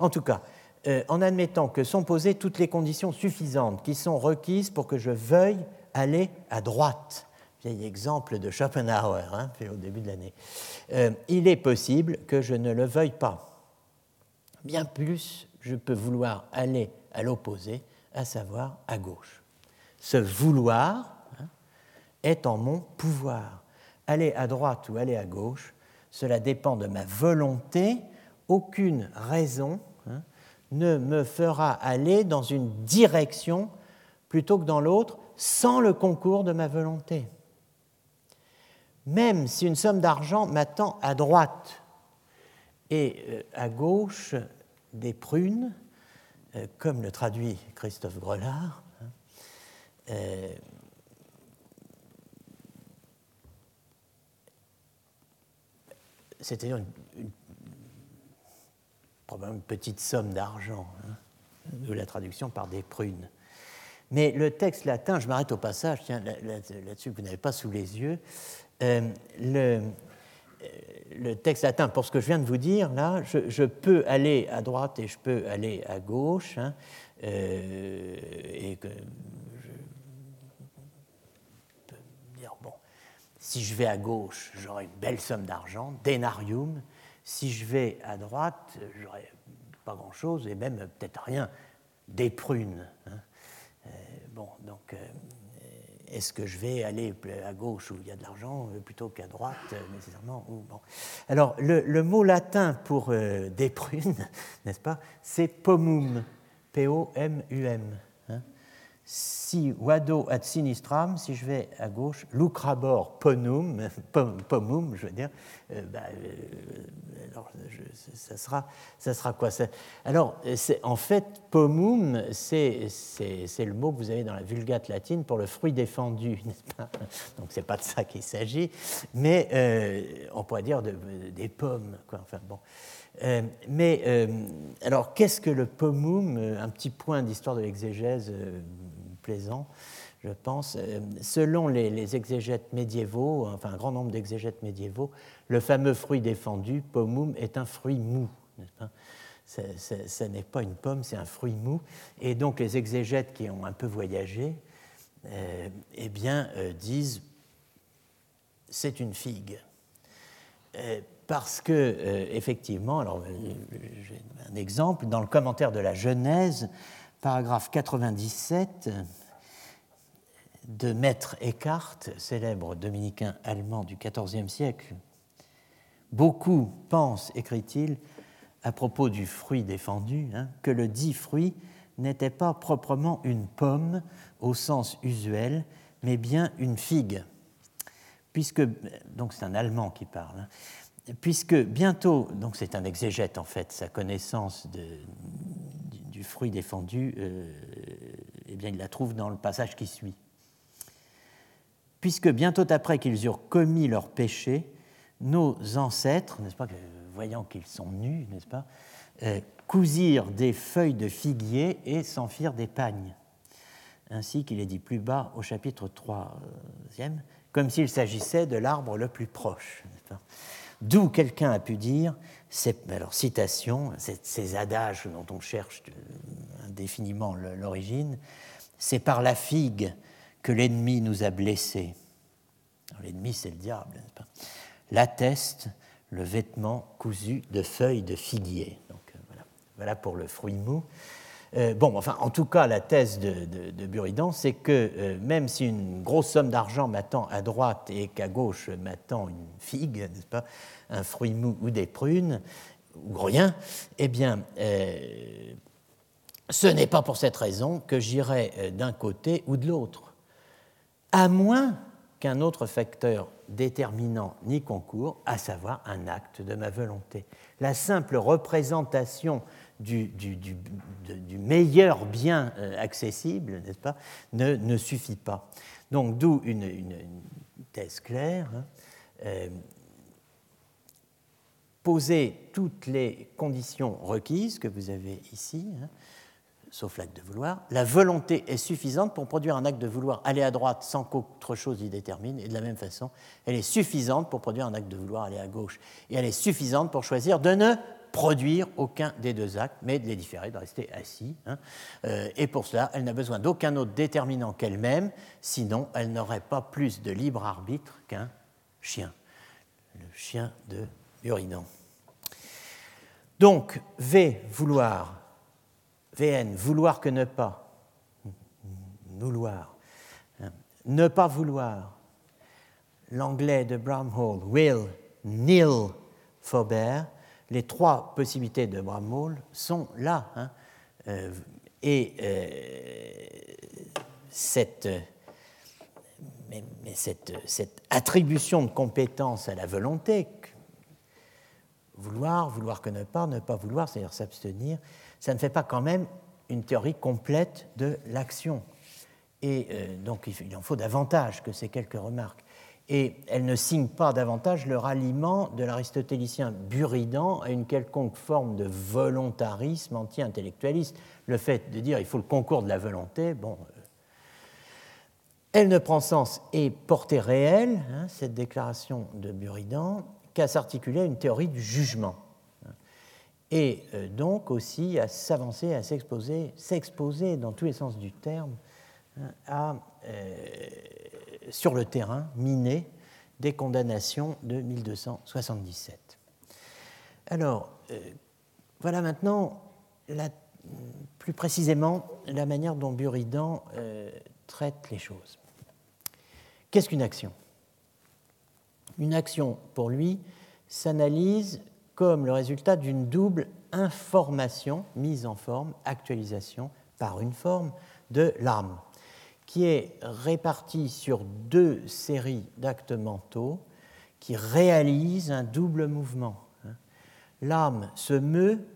en tout cas, euh, en admettant que sont posées toutes les conditions suffisantes qui sont requises pour que je veuille aller à droite. Vieil exemple de Schopenhauer, hein, fait au début de l'année. Euh, il est possible que je ne le veuille pas. Bien plus, je peux vouloir aller à l'opposé, à savoir à gauche. Ce vouloir hein, est en mon pouvoir. Aller à droite ou aller à gauche, cela dépend de ma volonté. Aucune raison ne me fera aller dans une direction plutôt que dans l'autre sans le concours de ma volonté. Même si une somme d'argent m'attend à droite et euh, à gauche des prunes, euh, comme le traduit Christophe Grelard, hein, euh, c'est-à-dire probablement une petite somme d'argent, hein, la traduction par des prunes. Mais le texte latin, je m'arrête au passage, tiens, là-dessus que vous n'avez pas sous les yeux, euh, le, euh, le, texte latin, pour ce que je viens de vous dire, là, je, peux aller à droite et je peux aller à gauche, hein, euh, et que je peux dire, bon, si je vais à gauche, j'aurai une belle somme d'argent, denarium, si je vais à droite, j'aurai pas grand-chose, et même peut-être rien, des prunes. Hein. bon, donc est-ce que je vais aller à gauche où il y a de l'argent euh, plutôt qu'à droite euh, nécessairement. Alors le, mot latin pour euh, des prunes, [LAUGHS] n'est-ce pas, c'est pomum, P-O-M-U-M si wado ad sinistram, si je vais à gauche, lucrabor ponum, [LAUGHS] pomum, je veux dire, euh, bah, euh, alors, ça, sera, ça sera quoi Alors, en fait, pomum, c'est le mot que vous avez dans la vulgate latine pour le fruit défendu, [LAUGHS] n'est-ce pas? Donc, c'est pas de ça qu'il s'agit, mais euh, on pourrait dire des pommes. Enfin, bon. mais alors, qu'est-ce que le pomum? Un petit point d'histoire de l'exégèse je pense. Euh, selon les, exégètes médiévaux, enfin un grand nombre d'exégètes médiévaux, le fameux fruit défendu, pomum, est un fruit mou. Ce n'est pas une pomme, c'est un fruit mou. Et donc les exégètes qui ont un peu voyagé, euh, eh bien, euh, disent c'est une figue. parce que, effectivement, alors j'ai un exemple, dans le commentaire de la Genèse, paragraphe 97 de Maître Eckhart, célèbre dominicain allemand du XIVe siècle. Beaucoup pensent, écrit-il, à propos du fruit défendu, hein, que le dit fruit n'était pas proprement une pomme au sens usuel, mais bien une figue. Puisque, donc c'est un Allemand qui parle, hein, puisque bientôt, donc c'est un exégète en fait, sa connaissance de, du fruit défendu, euh, eh bien, il la trouve dans le passage qui suit. Puisque bientôt après qu'ils eurent commis leur péché, nos ancêtres, n'est-ce pas, voyant qu'ils sont nus, n'est-ce pas, euh, cousirent des feuilles de figuier et s'en firent des pagnes. Ainsi qu'il est dit plus bas au chapitre 3e, comme s'il s'agissait de l'arbre le plus proche. D'où quelqu'un a pu dire alors citation, ces adages dont on cherche indéfiniment l'origine, c'est par la figue que l'ennemi nous a blessés. L'ennemi, c'est le diable, n'est-ce pas? L'atteste le vêtement cousu de feuilles de figuier. Donc euh, voilà, voilà pour le fruit mou. Euh, bon, enfin, en tout cas, la thèse de, Buridan, c'est que euh, même si une grosse somme d'argent m'attend à droite et qu'à gauche m'attend une figue, n'est-ce pas, un fruit mou ou des prunes, ou rien, eh bien, euh, ce n'est pas pour cette raison que j'irai d'un côté ou de l'autre, à moins qu'un autre facteur déterminant n'y concourt, à savoir un acte de ma volonté. La simple représentation du, meilleur bien euh, accessible, n'est-ce pas, ne, suffit pas. Donc d'où une, thèse claire. Hein, euh, poser toutes les conditions requises que vous avez ici, hein, sauf l'acte de vouloir. La volonté est suffisante pour produire un acte de vouloir aller à droite sans qu'autre chose y détermine, et de la même façon, elle est suffisante pour produire un acte de vouloir aller à gauche, et elle est suffisante pour choisir de ne produire aucun des deux actes, mais de les différer, de rester assis. Hein. Euh, et pour cela, elle n'a besoin d'aucun autre déterminant qu'elle-même, sinon elle n'aurait pas plus de libre arbitre qu'un chien, le chien de Buridan. Donc, V, vouloir, VN, vouloir que ne pas, vouloir, hein. ne pas vouloir, l'anglais de Bramhall, will, nil, forbear, les trois possibilités de Bramall sont là. Hein. Euh, et euh, cette, attribution de compétence à la volonté, vouloir, vouloir que ne pas, ne pas vouloir, c'est-à-dire s'abstenir, ça ne fait pas quand même une théorie complète de l'action. Et euh, donc il en faut davantage que ces quelques remarques. Et elle ne signe pas davantage le ralliement de l'aristotélicien Buridan à une quelconque forme de volontarisme anti-intellectualiste. Le fait de dire il faut le concours de la volonté, bon, euh, elle ne prend sens et portée réelle, hein, cette déclaration de Buridan, qu'à s'articuler à une théorie du jugement. Et euh, donc aussi à s'avancer, à s'exposer, s'exposer dans tous les sens du terme hein, à euh, sur le terrain miné des condamnations de 1277. Alors, euh, voilà maintenant plus précisément la manière dont Buridan euh, traite les choses. Qu'est-ce qu'une action? Une action, pour lui, s'analyse comme le résultat d'une double information, mise en forme, actualisation par une forme de l'âme qui est réparti sur deux séries d'actes mentaux qui réalisent un double mouvement. L'âme se meut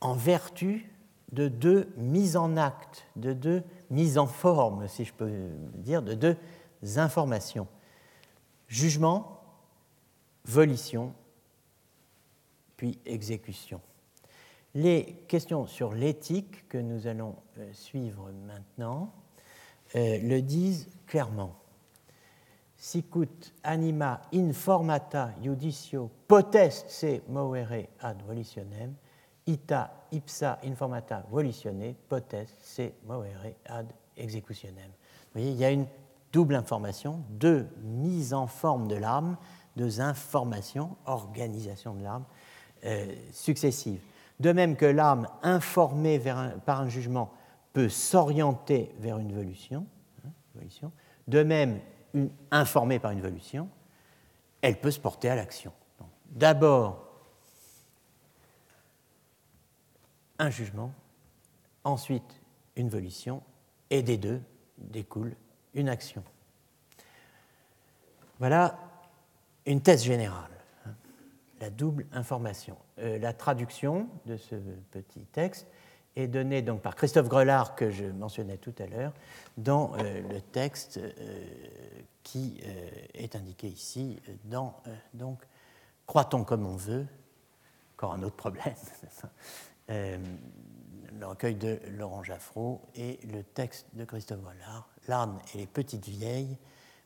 en vertu de deux mises en acte, de deux mises en forme, si je peux dire, de deux informations. Jugement, volition, puis exécution. Les questions sur l'éthique que nous allons euh, suivre maintenant euh, le disent clairement. Sicut anima informata judicio potest se movere ad volitionem, ita ipsa informata volitione potest se movere ad executionem. Vous voyez, il y a une double information, deux mises en forme de l'âme, deux informations, organisation de l'âme, euh, successives. De même que l'âme informée par un jugement peut s'orienter vers une volition, hein, de même, informée par une volition, elle peut se porter à l'action. D'abord, un jugement, ensuite une volition, et des deux découle une action. Voilà une thèse générale, hein, la double information. Euh, la traduction de ce petit texte est donné donc par Christophe Grelard, que je mentionnais tout à l'heure, dans euh, le texte euh, qui euh, est indiqué ici, dans donc Croit-on comme on veut Encore un autre problème. [LAUGHS] le recueil de Laurent Jaffreau et le texte de Christophe Grelard, L'âne et les petites vieilles,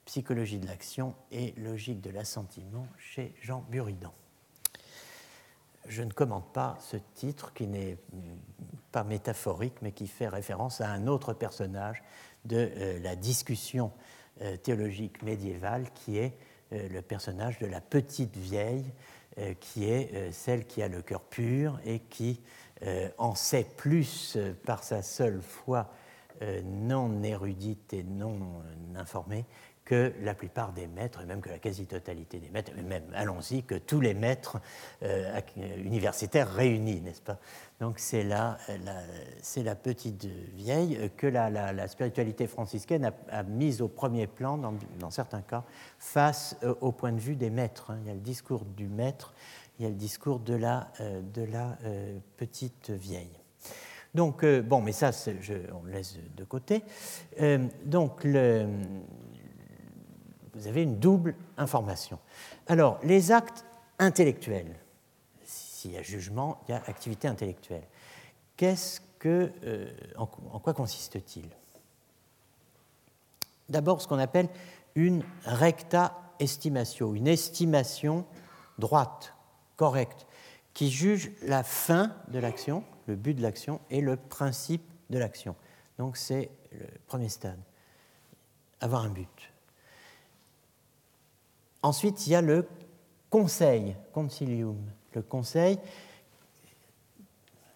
psychologie de l'action et logique de l'assentiment chez Jean Buridan je ne commente pas ce titre qui n'est pas métaphorique, mais qui fait référence à un autre personnage de euh, la discussion euh, théologique médiévale, qui est euh, le personnage de la petite vieille, qui est celle qui a le cœur pur et qui en sait plus par sa seule foi non érudite et non informée que la plupart des maîtres, et même que la quasi-totalité des maîtres, et même, allons-y, que tous les maîtres euh, universitaires réunis, n'est-ce pas? Donc c'est la, c'est la petite vieille que la, spiritualité franciscaine a, mise au premier plan, dans, certains cas, face euh, au point de vue des maîtres. Hein. Il y a le discours du maître, il y a le discours de la, euh, de la petite vieille. Donc, bon, mais ça, je, on laisse de côté. donc, le, vous avez une double information. Alors, les actes intellectuels, s'il y a jugement, il y a activité intellectuelle. Qu'est-ce que, euh, en, quoi consiste-t-il? D'abord, ce qu'on appelle une recta estimatio, une estimation droite, correcte, qui juge la fin de l'action, le but de l'action et le principe de l'action. Donc c'est le premier stade, avoir un but. Ensuite, il y a le conseil, concilium. Le conseil,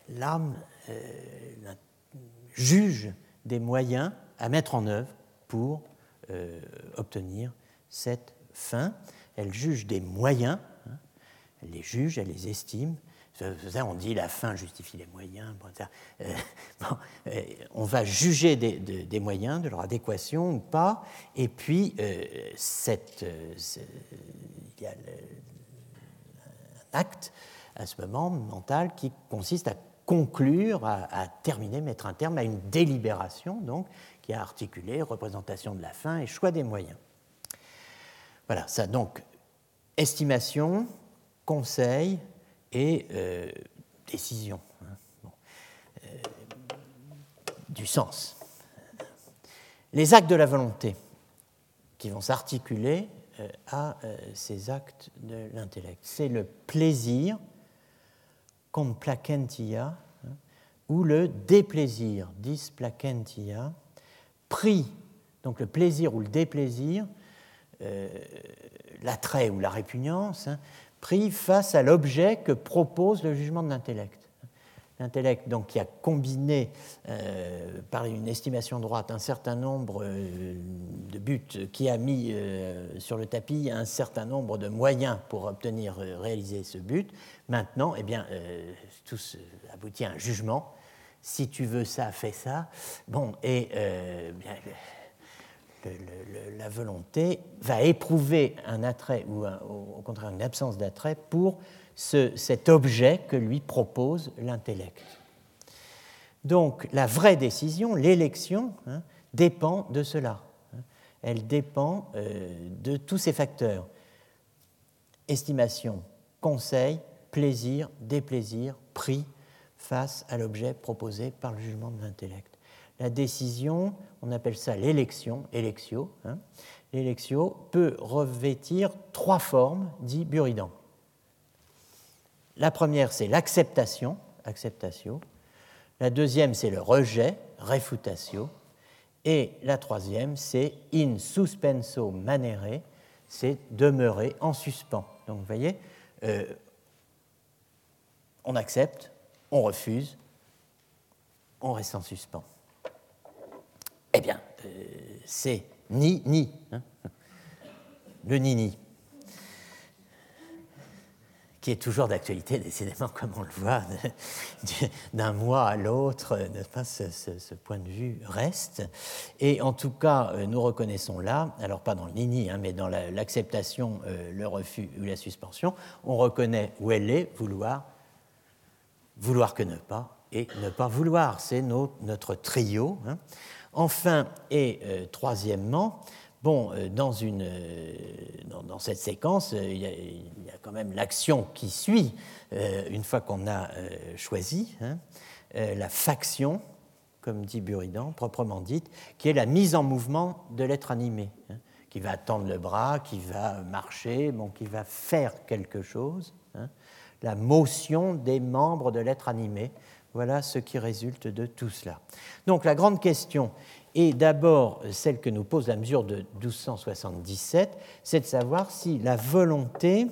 l'âme euh, juge des moyens à mettre en œuvre pour euh, obtenir cette fin. Elle juge des moyens, hein. elle les juge, elle les estime, on dit la fin justifie les moyens. Euh, [LAUGHS] euh, on va juger des, moyens, de leur adéquation ou pas. Et puis, euh, il y a un acte à ce moment mental qui consiste à conclure, à, à, terminer, mettre un terme à une délibération, donc, qui a articulé représentation de la fin et choix des moyens. Voilà, ça donc, estimation, conseil et euh, décision. Hein. Euh, du sens. Les actes de la volonté qui vont s'articuler euh, à ces actes de l'intellect. C'est le plaisir, complacentia, hein, ou le déplaisir, displacentia, pris, donc le plaisir ou le déplaisir, l'attrait ou la répugnance, hein, pris face à l'objet que propose le jugement de l'intellect. L'intellect, donc, qui a combiné euh, par une estimation droite un certain nombre euh, de buts, qui a mis euh, sur le tapis un certain nombre de moyens pour obtenir, réaliser ce but. Maintenant, eh bien, tout aboutit à un jugement. Si tu veux ça, fais ça. Bon, et bien, la volonté va éprouver un attrait ou au contraire une absence d'attrait pour cet objet que lui propose l'intellect. Donc la vraie décision, l'élection, hein, dépend de cela. Elle dépend euh, de tous ces facteurs. Estimation, conseil, plaisir, déplaisir, prix face à l'objet proposé par le jugement de l'intellect la décision, on appelle ça l'élection, électio, hein, peut revêtir trois formes, dit Buridan. La première, c'est l'acceptation, acceptatio. La deuxième, c'est le rejet, refutatio. Et la troisième, c'est in suspenso manere, c'est demeurer en suspens. Donc vous voyez, euh, on accepte, on refuse, on reste en suspens. Eh bien, euh, c'est ni, ni. Hein. le ni-ni. Qui est toujours d'actualité, décidément, comme on le voit, d'un mois à l'autre, ce, point de vue reste. Et en tout cas, euh, nous reconnaissons là, alors pas dans le ni-ni, hein, mais dans l'acceptation, euh, le refus ou la suspension, on reconnaît où elle est, vouloir, vouloir que ne pas, et ne pas vouloir. C'est notre trio. Hein. Enfin, et euh, troisièmement, bon, euh, dans, une, euh, dans, cette séquence, il y, a, quand même l'action qui suit, une fois qu'on a choisi, hein, la faction, comme dit Buridan, proprement dite, qui est la mise en mouvement de l'être animé, hein, qui va tendre le bras, qui va marcher, bon, qui va faire quelque chose, hein, la motion des membres de l'être animé, voilà ce qui résulte de tout cela. Donc la grande question est d'abord celle que nous pose la mesure de 1277, c'est de savoir si la volonté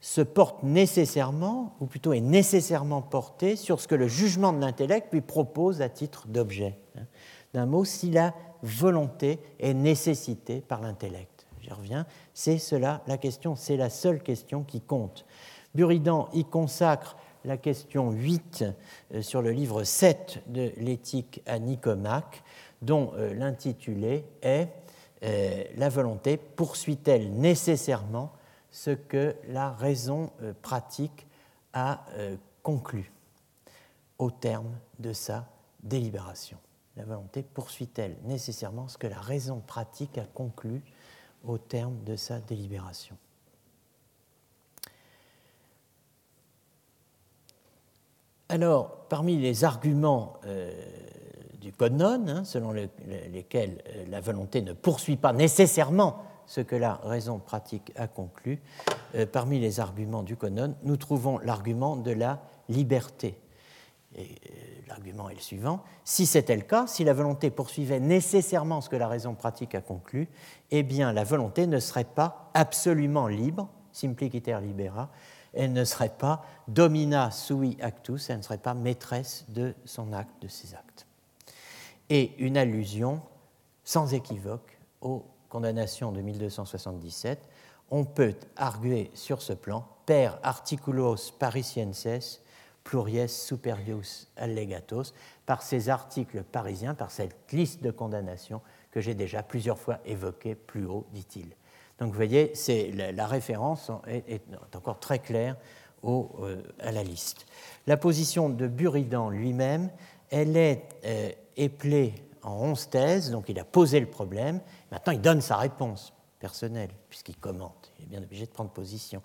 se porte nécessairement, ou plutôt est nécessairement portée sur ce que le jugement de l'intellect lui propose à titre d'objet. D'un mot, si la volonté est nécessitée par l'intellect. J'y reviens, c'est cela la question, c'est la seule question qui compte. Buridan y consacre la question 8 euh, sur le livre 7 de l'éthique à Nicomaque, dont euh, l'intitulé est euh, La volonté poursuit-elle nécessairement ce que la raison pratique a conclu? Au terme de sa délibération La volonté poursuit-elle nécessairement ce que la raison pratique a conclu? Au terme de sa délibération Alors, parmi les arguments euh, du Code hein, selon lesquels euh, la volonté ne poursuit pas nécessairement ce que la raison pratique a conclu, euh, parmi les arguments du Code nous trouvons l'argument de la liberté. l'argument est le suivant si c'était le cas, si la volonté poursuivait nécessairement ce que la raison pratique a conclu, eh bien la volonté ne serait pas absolument libre, simpliciter libera, elle ne serait pas domina sui actus, elle ne serait pas maîtresse de son acte, de ses actes. Et une allusion sans équivoque aux condamnations de 1277, on peut arguer sur ce plan per articulos parisienses pluries superius allegatos, par ces articles parisiens, par cette liste de condamnations que j'ai déjà plusieurs fois évoquée plus haut, dit-il. Donc vous voyez, la, référence est, encore très claire euh, à la liste. La position de Buridan lui-même, elle est euh, éplée en onze thèses, donc il a posé le problème, maintenant il donne sa réponse personnel, puisqu'il commente, il est bien obligé de prendre position,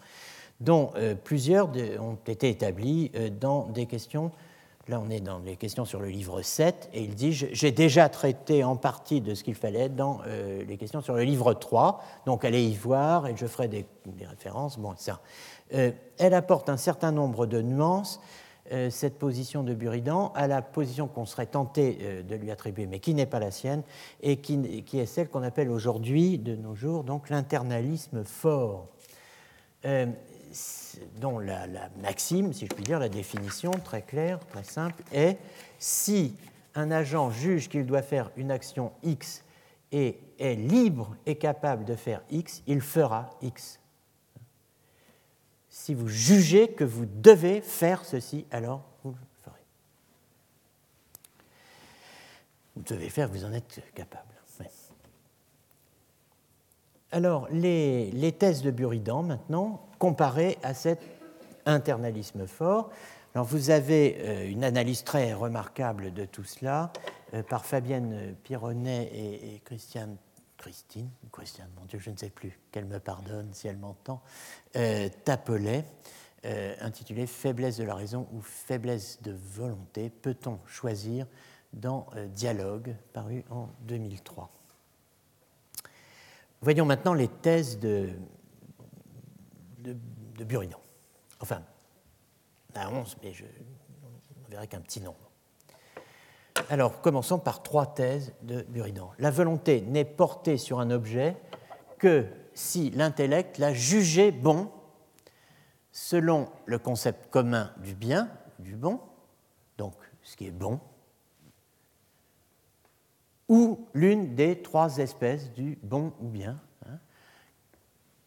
dont euh, plusieurs ont été établis euh, dans des questions Là, on est dans les questions sur le livre 7, et il dit J'ai déjà traité en partie de ce qu'il fallait dans euh, les questions sur le livre 3, donc allez y voir, et je ferai des, références. Bon, ça. Euh, elle apporte un certain nombre de nuances, euh, cette position de Buridan, à la position qu'on serait tenté de lui attribuer, mais qui n'est pas la sienne, et qui, qui est celle qu'on appelle aujourd'hui, de nos jours, donc l'internalisme fort dont la, maxime, si je puis dire, la définition très claire, très simple, est si un agent juge qu'il doit faire une action X et est libre et capable de faire X, il fera X. Si vous jugez que vous devez faire ceci, alors vous le ferez. Vous devez faire, vous en êtes capable. Alors, les, les, thèses de Buridan, maintenant, comparées à cet internalisme fort. Alors, vous avez euh, une analyse très remarquable de tout cela euh, par Fabienne Pironnet et, Christiane, Christine, Christiane, mon Dieu, je ne sais plus, qu'elle me pardonne si elle m'entend, euh, Tapelet, euh, intitulé Faiblesse de la raison ou faiblesse de volonté, peut-on choisir dans Dialogue, paru en 2003. Voyons maintenant les thèses de, de, Buridan. Enfin, à 11, mais je ne verrai qu'un petit nombre. Alors, commençons par trois thèses de Buridan. La volonté n'est portée sur un objet que si l'intellect l'a jugé bon selon le concept commun du bien, du bon, donc ce qui est bon, ou l'une des trois espèces du bon ou bien,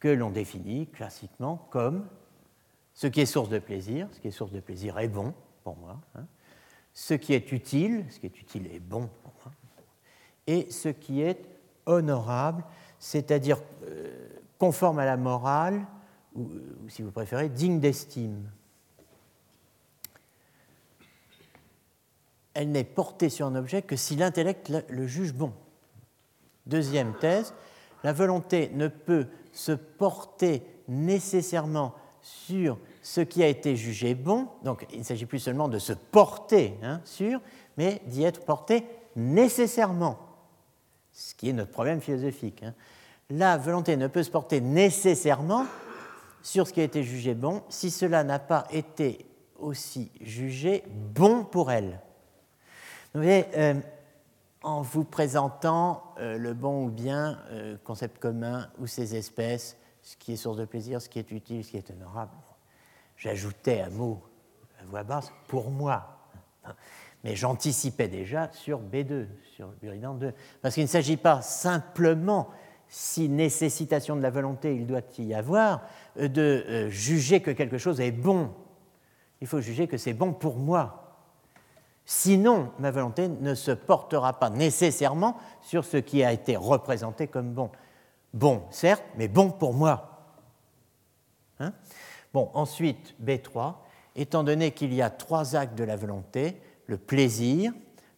que l'on définit classiquement comme ce qui est source de plaisir, ce qui est source de plaisir est bon pour moi, hein, ce qui est utile, ce qui est utile est bon pour moi, et ce qui est honorable, c'est-à-dire euh, conforme à la morale, ou si vous préférez, digne d'estime. elle n'est portée sur un objet que si l'intellect le juge bon. Deuxième thèse, la volonté ne peut se porter nécessairement sur ce qui a été jugé bon, donc il ne s'agit plus seulement de se porter hein, sur, mais d'y être porté nécessairement, ce qui est notre problème philosophique. Hein. La volonté ne peut se porter nécessairement sur ce qui a été jugé bon si cela n'a pas été aussi jugé bon pour elle. Vous voyez, euh, en vous présentant euh, le bon ou bien, euh, concept commun ou ses espèces, ce qui est source de plaisir, ce qui est utile, ce qui est honorable, j'ajoutais un mot à voix basse pour moi. Mais j'anticipais déjà sur B2, sur Buridan 2. Parce qu'il ne s'agit pas simplement, si nécessitation de la volonté il doit y avoir, de juger que quelque chose est bon. Il faut juger que c'est bon pour moi. Sinon, ma volonté ne se portera pas nécessairement sur ce qui a été représenté comme bon. Bon, certes, mais bon pour moi. Hein? Bon, ensuite, B3, étant donné qu'il y a trois actes de la volonté, le plaisir,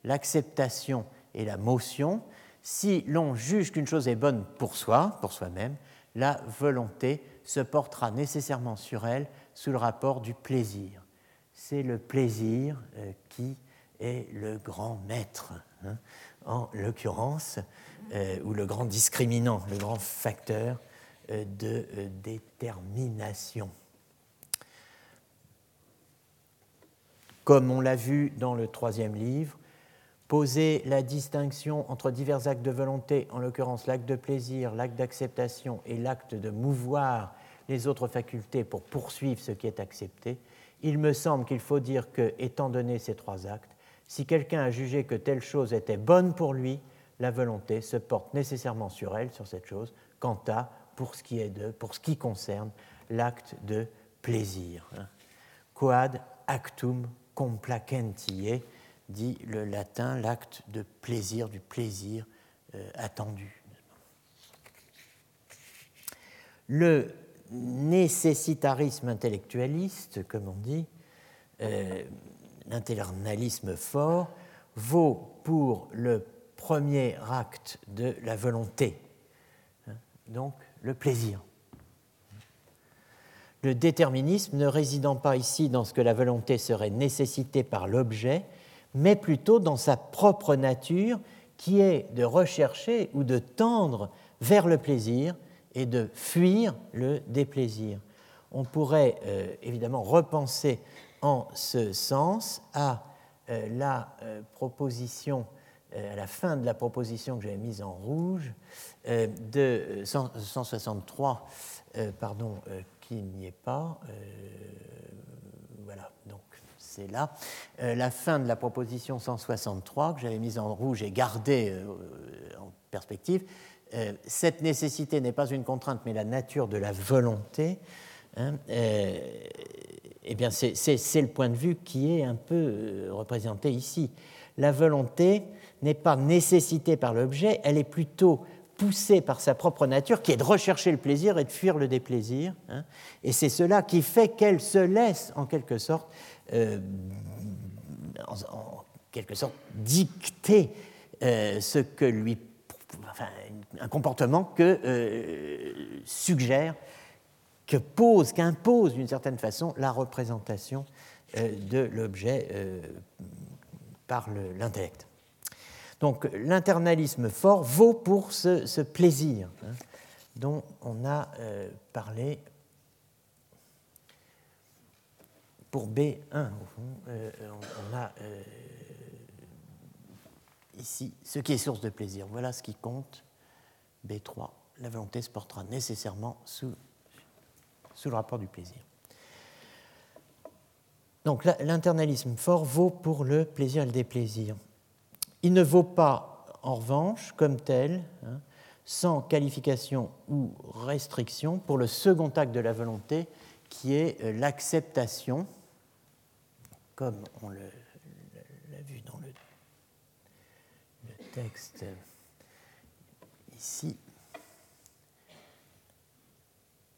l'acceptation et la motion, si l'on juge qu'une chose est bonne pour soi, pour soi-même, la volonté se portera nécessairement sur elle sous le rapport du plaisir. C'est le plaisir euh, qui est le grand maître, hein, en l'occurrence, euh, ou le grand discriminant, le grand facteur euh, de euh, détermination. Comme on l'a vu dans le troisième livre, poser la distinction entre divers actes de volonté, en l'occurrence l'acte de plaisir, l'acte d'acceptation et l'acte de mouvoir les autres facultés pour poursuivre ce qui est accepté, il me semble qu'il faut dire que, étant donné ces trois actes, si quelqu'un a jugé que telle chose était bonne pour lui, la volonté se porte nécessairement sur elle, sur cette chose, quant à, pour ce qui, est de, pour ce qui concerne l'acte de plaisir. Hein. Quad actum complacentiae, dit le latin, l'acte de plaisir, du plaisir euh, attendu. Le nécessitarisme intellectualiste, comme on dit, euh, l'internalisme fort vaut pour le premier acte de la volonté. donc le plaisir. Le déterminisme ne résidant pas ici dans ce que la volonté serait nécessitée par l'objet, mais plutôt dans sa propre nature qui est de rechercher ou de tendre vers le plaisir et de fuir le déplaisir. On pourrait euh, évidemment repenser en ce sens à euh, la euh, proposition, à la fin de la proposition que j'avais mise en rouge, de 163, pardon, qui n'y est pas. voilà, donc c'est là. Euh, la fin de la proposition 163, que j'avais mise en rouge et gardée euh, en perspective, euh, cette nécessité n'est pas une contrainte, mais la nature de la volonté. Hein, eh bien, c'est le point de vue qui est un peu représenté ici. La volonté n'est pas nécessitée par l'objet, elle est plutôt poussée par sa propre nature, qui est de rechercher le plaisir et de fuir le déplaisir. Hein. et c'est cela qui fait qu'elle se laisse, en quelque sorte, euh, en, quelque sorte dicter euh, ce que lui, enfin, un comportement que euh, suggère, que pose, qu'impose d'une certaine façon la représentation de l'objet par l'intellect. Donc l'internalisme fort vaut pour ce, plaisir hein, dont on a parlé pour B1, au fond, euh, on a euh, ici ce qui est source de plaisir. Voilà ce qui compte. B3, la volonté se portera nécessairement sous, sous le rapport du plaisir. Donc l'internalisme fort vaut pour le plaisir et le déplaisir. Il ne vaut pas, en revanche, comme tel, hein, sans qualification ou restriction, pour le second acte de la volonté, qui est euh, l'acceptation comme on l'a vu dans le, texte ici,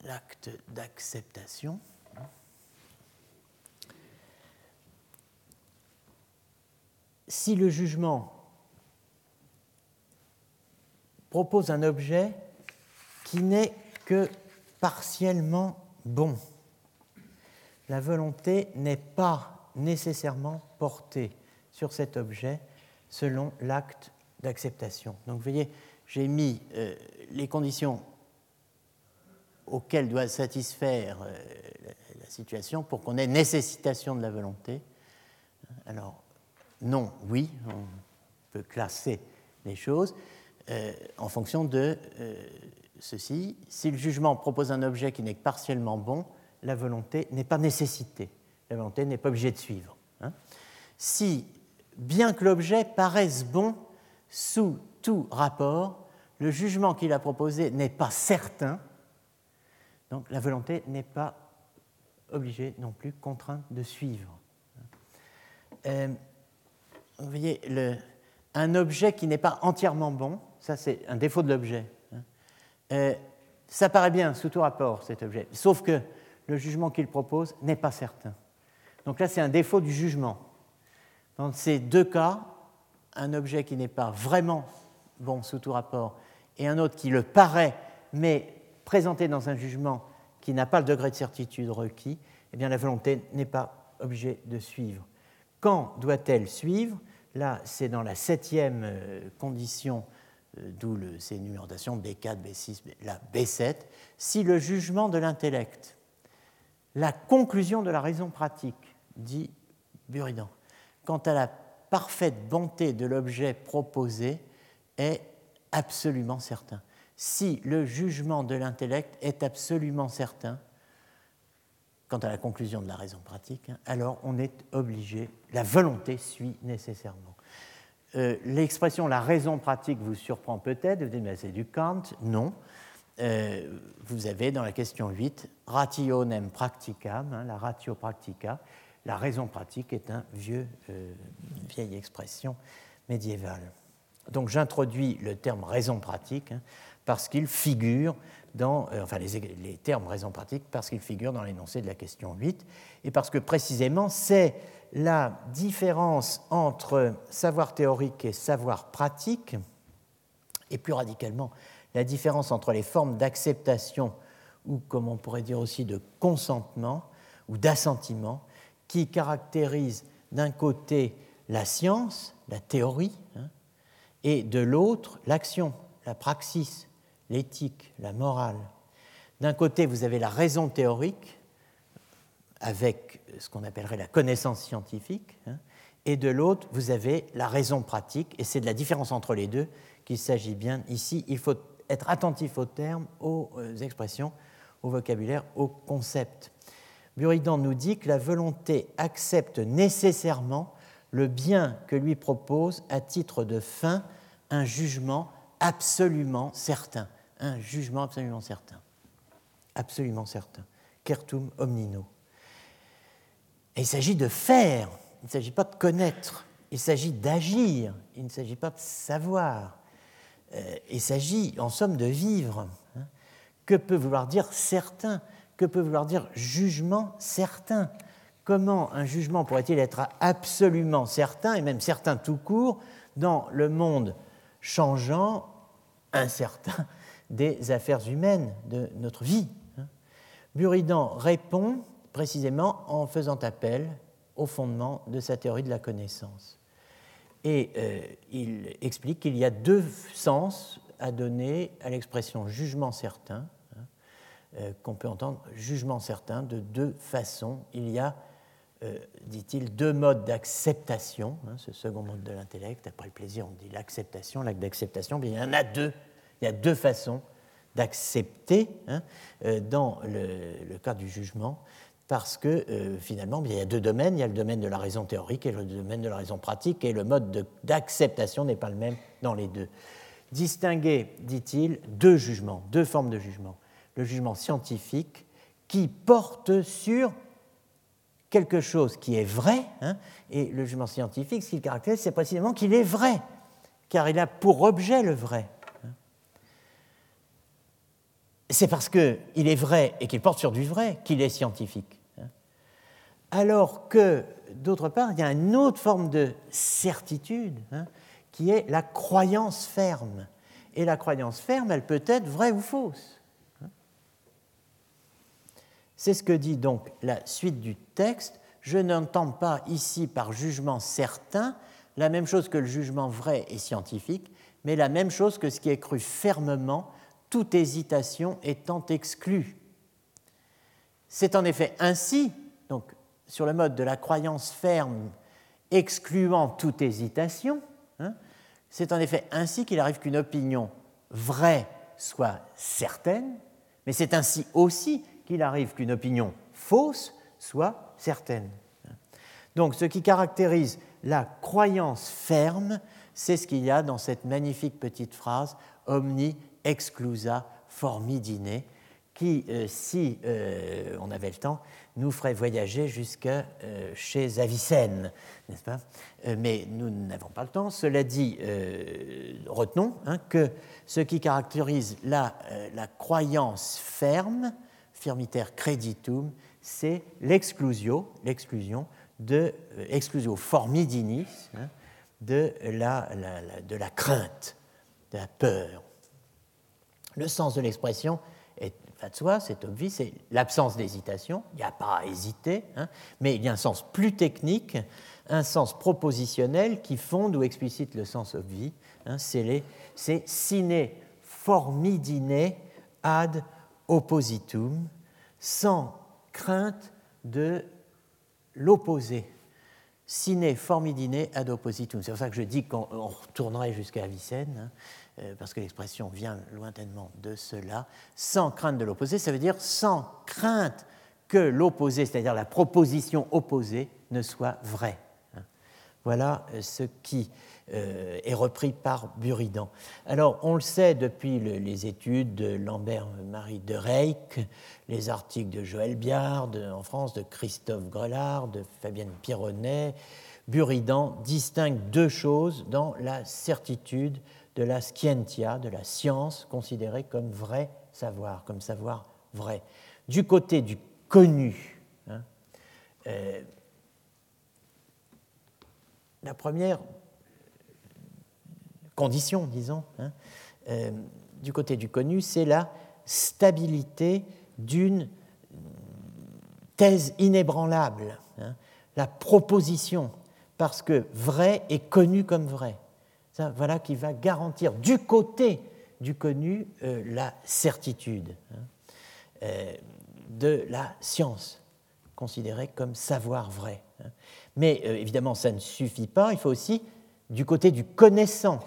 l'acte d'acceptation. Si le jugement propose un objet qui n'est que partiellement bon, la volonté n'est pas nécessairement porté sur cet objet selon l'acte d'acceptation. Donc vous voyez, j'ai mis euh, les conditions auxquelles doit satisfaire euh, la, situation pour qu'on ait nécessitation de la volonté. Alors, non, oui, on peut classer les choses euh, en fonction de ceci. Si le jugement propose un objet qui n'est que partiellement bon, la volonté n'est pas nécessitée la volonté n'est pas obligée de suivre. Hein. Si, bien que l'objet paraisse bon sous tout rapport, le jugement qu'il a proposé n'est pas certain, donc la volonté n'est pas obligée non plus, contrainte de suivre. Euh, vous voyez, un objet qui n'est pas entièrement bon, ça c'est un défaut de l'objet. Hein. Euh, ça paraît bien sous tout rapport, cet objet, sauf que le jugement qu'il propose n'est pas certain. Donc là, c'est un défaut du jugement. Dans ces deux cas, un objet qui n'est pas vraiment bon sous tout rapport et un autre qui le paraît, mais présenté dans un jugement qui n'a pas le degré de certitude requis, eh bien la volonté n'est pas obligée de suivre. Quand doit-elle suivre? Là, c'est dans la septième euh, condition, euh, d'où ces numérotations B4, B6, la B7, si le jugement de l'intellect, la conclusion de la raison pratique, dit Buridan. Quant à la parfaite bonté de l'objet proposé, est absolument certain. Si le jugement de l'intellect est absolument certain, quant à la conclusion de la raison pratique, hein, alors on est obligé, la volonté suit nécessairement. Euh, l'expression la raison pratique vous surprend peut-être, vous dites mais c'est du Kant. Non. Euh, vous avez dans la question 8 rationem practicam, hein, la ratio practica, la raison pratique est un vieux, euh, une vieille expression médiévale. Donc j'introduis le terme raison pratique hein, parce qu'il figure dans, euh, enfin les, termes raison pratique parce qu'il figure dans l'énoncé de la question 8 et parce que précisément c'est la différence entre savoir théorique et savoir pratique et plus radicalement la différence entre les formes d'acceptation ou, comme on pourrait dire aussi, de consentement ou d'assentiment qui caractérisent d'un côté la science, la théorie, hein, et de l'autre l'action, la praxis, l'éthique, la morale. D'un côté, vous avez la raison théorique, avec ce qu'on appellerait la connaissance scientifique, hein, et de l'autre, vous avez la raison pratique, et c'est de la différence entre les deux qu'il s'agit bien ici. Il faut être attentif aux termes, aux euh, expressions, au vocabulaire, aux concepts. Buridan nous dit que la volonté accepte nécessairement le bien que lui propose à titre de fin un jugement absolument certain. Un jugement absolument certain. Absolument certain. Certum omnino. Il s'agit de faire, il ne s'agit pas de connaître, il s'agit d'agir, il ne s'agit pas de savoir. Euh, il s'agit en somme de vivre. Hein. Que peut vouloir dire certain? Que peut vouloir dire jugement certain? Comment un jugement pourrait-il être absolument certain, et même certain tout court, dans le monde changeant, incertain? Des affaires humaines, de notre vie hein? Buridan répond précisément en faisant appel au fondement de sa théorie de la connaissance. Et euh, il explique qu'il y a deux sens à donner à l'expression jugement certain, hein, euh, qu'on peut entendre jugement certain de deux façons. Il y a, euh, dit-il, deux modes d'acceptation, hein, ce second mode de l'intellect. Après le plaisir, on dit l'acceptation, l'acte d'acceptation, il y en a deux. Il y a deux façons d'accepter hein, dans le, le, cas du jugement parce que euh, finalement, il y a deux domaines. Il y a le domaine de la raison théorique et le domaine de la raison pratique, et le mode d'acceptation n'est pas le même dans les deux. Distinguer, dit-il, deux jugements, deux formes de jugement. Le jugement scientifique qui porte sur quelque chose qui est vrai, hein, et le jugement scientifique, ce qu'il caractérise, c'est précisément qu'il est vrai, car il a pour objet le vrai c'est parce qu'il est vrai et qu'il porte sur du vrai qu'il est scientifique. Hein. Alors que, d'autre part, il y a une autre forme de certitude hein, qui est la croyance ferme. Et la croyance ferme, elle peut être vraie ou fausse. Hein. C'est ce que dit donc la suite du texte. Je n'entends pas ici par jugement certain la même chose que le jugement vrai et scientifique, mais la même chose que ce qui est cru fermement toute hésitation étant exclue. C'est en effet ainsi, donc sur le mode de la croyance ferme excluant toute hésitation, hein, c'est en effet ainsi qu'il arrive qu'une opinion vraie soit certaine, mais c'est ainsi aussi qu'il arrive qu'une opinion fausse soit certaine. Donc ce qui caractérise la croyance ferme, c'est ce qu'il y a dans cette magnifique petite phrase omni exclusa formidine, qui, euh, si euh, on avait le temps, nous ferait voyager jusque euh, chez Avicenne, n'est-ce pas? Mais nous n'avons pas le temps. Cela dit, retenons hein, que ce qui caractérise la, la croyance ferme, firmitaire creditum, c'est l'exclusio, l'exclusion de exclusio formidinis, hein, de, la, de la crainte, de la peur. Le sens de l'expression est va de soi, c'est obvious, c'est l'absence d'hésitation, il n'y a pas à hésiter, hein, mais il y a un sens plus technique, un sens propositionnel qui fonde ou explicite le sens obvi, hein, c'est sine formidine ad oppositum, sans crainte de l'opposé. Sine formidine ad oppositum. C'est pour ça que je dis qu'on retournerait jusqu'à Avicenne. Hein. Euh, parce que l'expression vient lointainement de cela, sans crainte de l'opposé, ça veut dire sans crainte que l'opposé, c'est-à-dire la proposition opposée, ne soit vraie. Hein. Voilà euh, ce qui euh, est repris par Buridan. Alors, on le sait depuis les études de Lambert-Marie de Reyck, les articles de Joël Biard en France, de Christophe Grelard, de Fabienne Pironnet, Buridan distingue deux choses dans la certitude de la scientia, de la science considérée comme vrai savoir, comme savoir vrai. Du côté du connu, hein, euh, la première condition, disons, hein, euh, du côté du connu, c'est la stabilité d'une thèse inébranlable, hein, la proposition, parce que vrai est connu comme vrai. Voilà qui va garantir du côté du connu euh, la certitude hein, euh, de la science, considérée comme savoir vrai. Hein. Mais euh, évidemment, ça ne suffit pas, il faut aussi du côté du connaissant.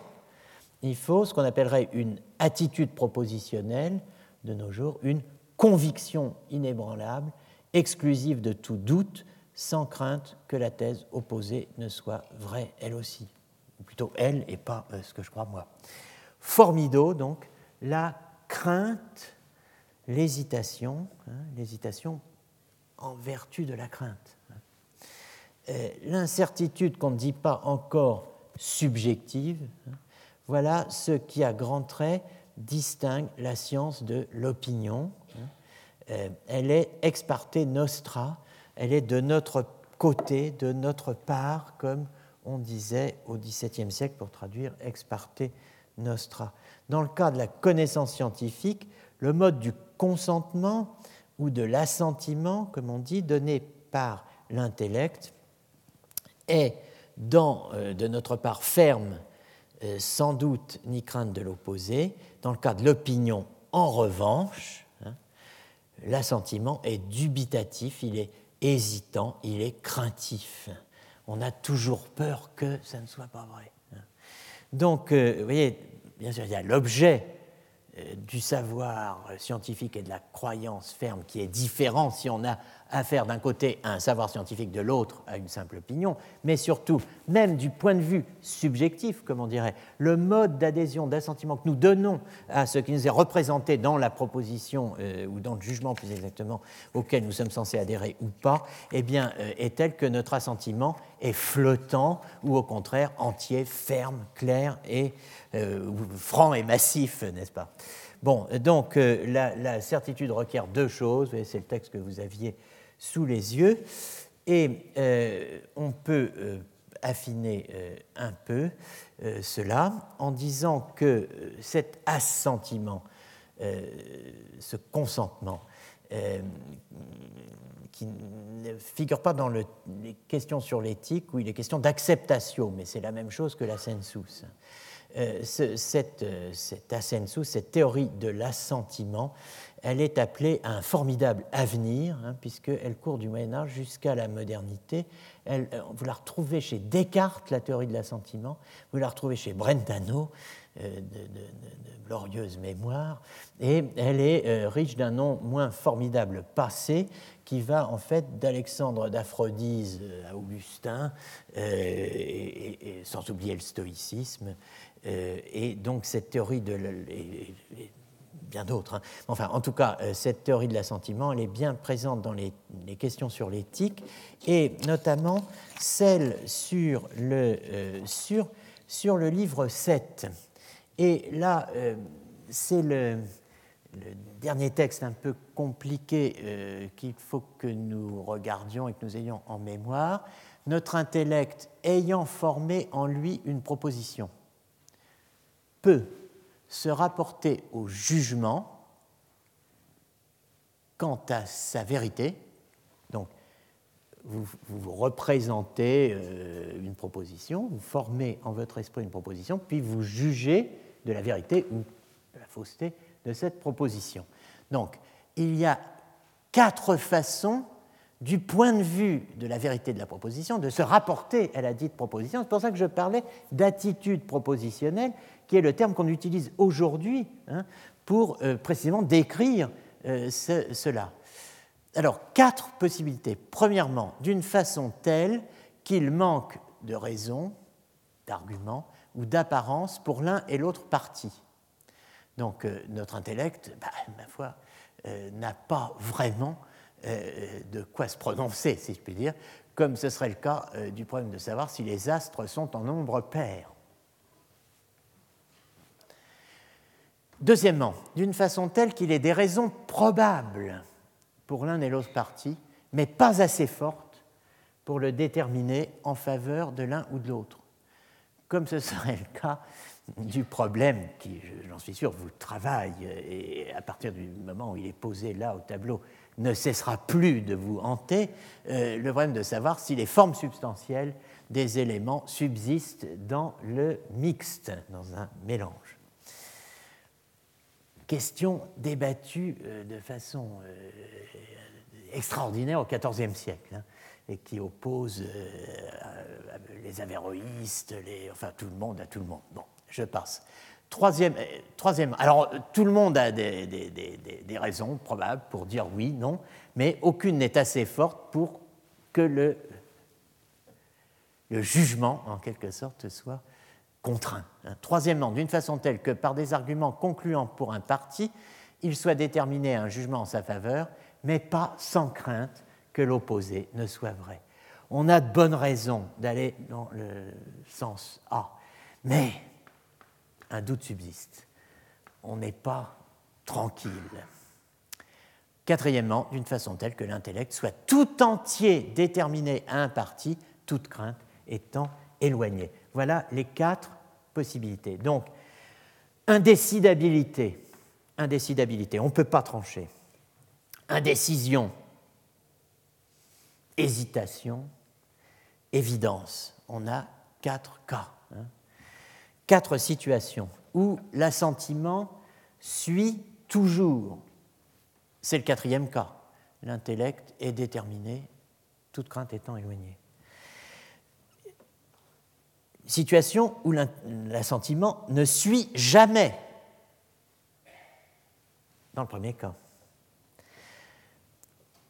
Il faut ce qu'on appellerait une attitude propositionnelle de nos jours, une conviction inébranlable, exclusive de tout doute, sans crainte que la thèse opposée ne soit vraie elle aussi. Ou plutôt elle et pas euh, ce que je crois moi. Formido, donc, la crainte, l'hésitation, hein, l'hésitation en vertu de la crainte. Euh, l'incertitude qu'on ne dit pas encore subjective, hein, voilà ce qui, à grands traits, distingue la science de l'opinion. Hein. Euh, elle est ex parte nostra, elle est de notre côté, de notre part, comme on disait au XVIIe siècle pour traduire ex parte nostra. Dans le cas de la connaissance scientifique, le mode du consentement ou de l'assentiment, comme on dit, donné par l'intellect, est dans, euh, de notre part ferme, euh, sans doute ni crainte de l'opposé. Dans le cas de l'opinion, en revanche, hein, l'assentiment est dubitatif, il est hésitant, il est craintif. On a toujours peur que ça ne soit pas vrai. Donc, euh, vous voyez, bien sûr, il y a l'objet du savoir scientifique et de la croyance ferme qui est différent si on a à faire d'un côté un savoir scientifique, de l'autre à une simple opinion, mais surtout, même du point de vue subjectif, comme on dirait, le mode d'adhésion, d'assentiment que nous donnons à ce qui nous est représenté dans la proposition euh, ou dans le jugement plus exactement auquel nous sommes censés adhérer ou pas, eh bien, euh, est tel que notre assentiment est flottant ou au contraire entier, ferme, clair et euh, franc et massif, n'est-ce pas? Bon, donc la, la, certitude requiert deux choses, c'est le texte que vous aviez sous les yeux. Et euh, on peut euh, affiner euh, un peu cela en disant que cet assentiment, ce consentement, qui ne figure pas dans les questions sur l'éthique où il est question d'acceptation, mais c'est la même chose que la sensus. Cette, cette assensus, cette théorie de l'assentiment, elle est appelée un formidable avenir, hein, puisqu'elle court du Moyen Âge jusqu'à la modernité. Euh, vous la retrouvez chez Descartes, la théorie de l'assentiment, vous la retrouvez chez Brentano, euh, de, de, glorieuse mémoire, et elle est euh, riche d'un nom moins formidable passé, qui va en fait d'Alexandre d'Aphrodise à Augustin, sans oublier le stoïcisme. Et donc cette théorie de bien d'autres. Hein. Enfin, en tout cas, euh, cette théorie de l'assentiment, elle est bien présente dans les, questions sur l'éthique, et notamment celle sur le, euh, sur, sur le livre 7. Et là, euh, c'est le, dernier texte un peu compliqué qu'il faut que nous regardions et que nous ayons en mémoire. Notre intellect ayant formé en lui une proposition peut se rapporter au jugement quant à sa vérité. Donc, vous, vous représentez euh, une proposition, vous formez en votre esprit une proposition, puis vous jugez de la vérité ou de la fausseté de cette proposition. Donc, il y a quatre façons du point de vue de la vérité de la proposition, de se rapporter à la dite proposition. C'est pour ça que je parlais d'attitude propositionnelle, qui est le terme qu'on utilise aujourd'hui hein, pour euh, précisément décrire euh, cela. Alors, quatre possibilités. Premièrement, d'une façon telle qu'il manque de raison, d'argument ou d'apparence pour l'un et l'autre parti. Donc, euh, notre intellect, bah, ma foi, n'a pas vraiment de quoi se prononcer, si je puis dire, comme ce serait le cas du problème de savoir si les astres sont en nombre pair. Deuxièmement, d'une façon telle qu'il ait des raisons probables pour l'un et l'autre parti, mais pas assez fortes pour le déterminer en faveur de l'un ou de l'autre, comme ce serait le cas du problème qui, j'en suis sûr, vous travaille et à partir du moment où il est posé là au tableau, ne cessera plus de vous hanter, euh, le problème de savoir si les formes substantielles des éléments subsistent dans le mixte, dans un mélange. Question débattue euh, de façon euh, extraordinaire au XIVe siècle. Hein, et qui oppose les avéroïstes, enfin tout le monde à tout le monde. Bon, je passe. Troisième, euh, alors tout le monde a des, raisons probables pour dire oui, non, mais aucune n'est assez forte pour que le jugement, en quelque sorte, soit contraint. Troisièmement, d'une façon telle que par des arguments concluants pour un parti, il soit déterminé un jugement en sa faveur, mais pas sans crainte que l'opposé ne soit vrai. On a de bonnes raisons d'aller dans le sens A, mais un doute subsiste. On n'est pas tranquille. Quatrièmement, d'une façon telle que l'intellect soit tout entier déterminé à un parti, toute crainte étant éloignée. Voilà les quatre Donc, indécidabilité, indécidabilité, on ne peut pas trancher. Indécision, hésitation, évidence. On a quatre cas quatre situations où l'assentiment suit toujours. C'est le quatrième cas. L'intellect est déterminé, toute crainte étant éloignée. Situation où l'assentiment ne suit jamais. Dans le premier cas.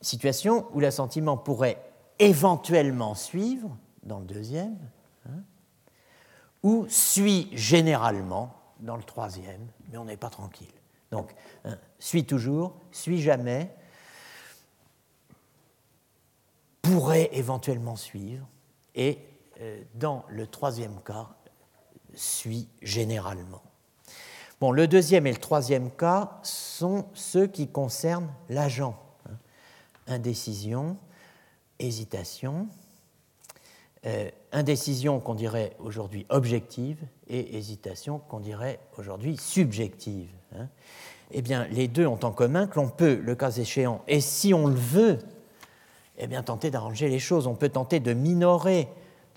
Situation où l'assentiment pourrait éventuellement suivre, dans le deuxième. Hein ou suit généralement dans le troisième, mais on n'est pas tranquille. Donc, hein, suit toujours, suit jamais, pourrait éventuellement suivre, et dans le troisième cas, suit généralement. Bon, le deuxième et le troisième cas sont ceux qui concernent l'agent. Hein. Indécision, hésitation, euh, indécision qu'on dirait aujourd'hui objective et hésitation qu'on dirait aujourd'hui subjective. Hein. Eh bien, les deux ont en commun que l'on peut, le cas échéant, et si on le veut, eh bien, tenter d'arranger les choses. On peut tenter de minorer,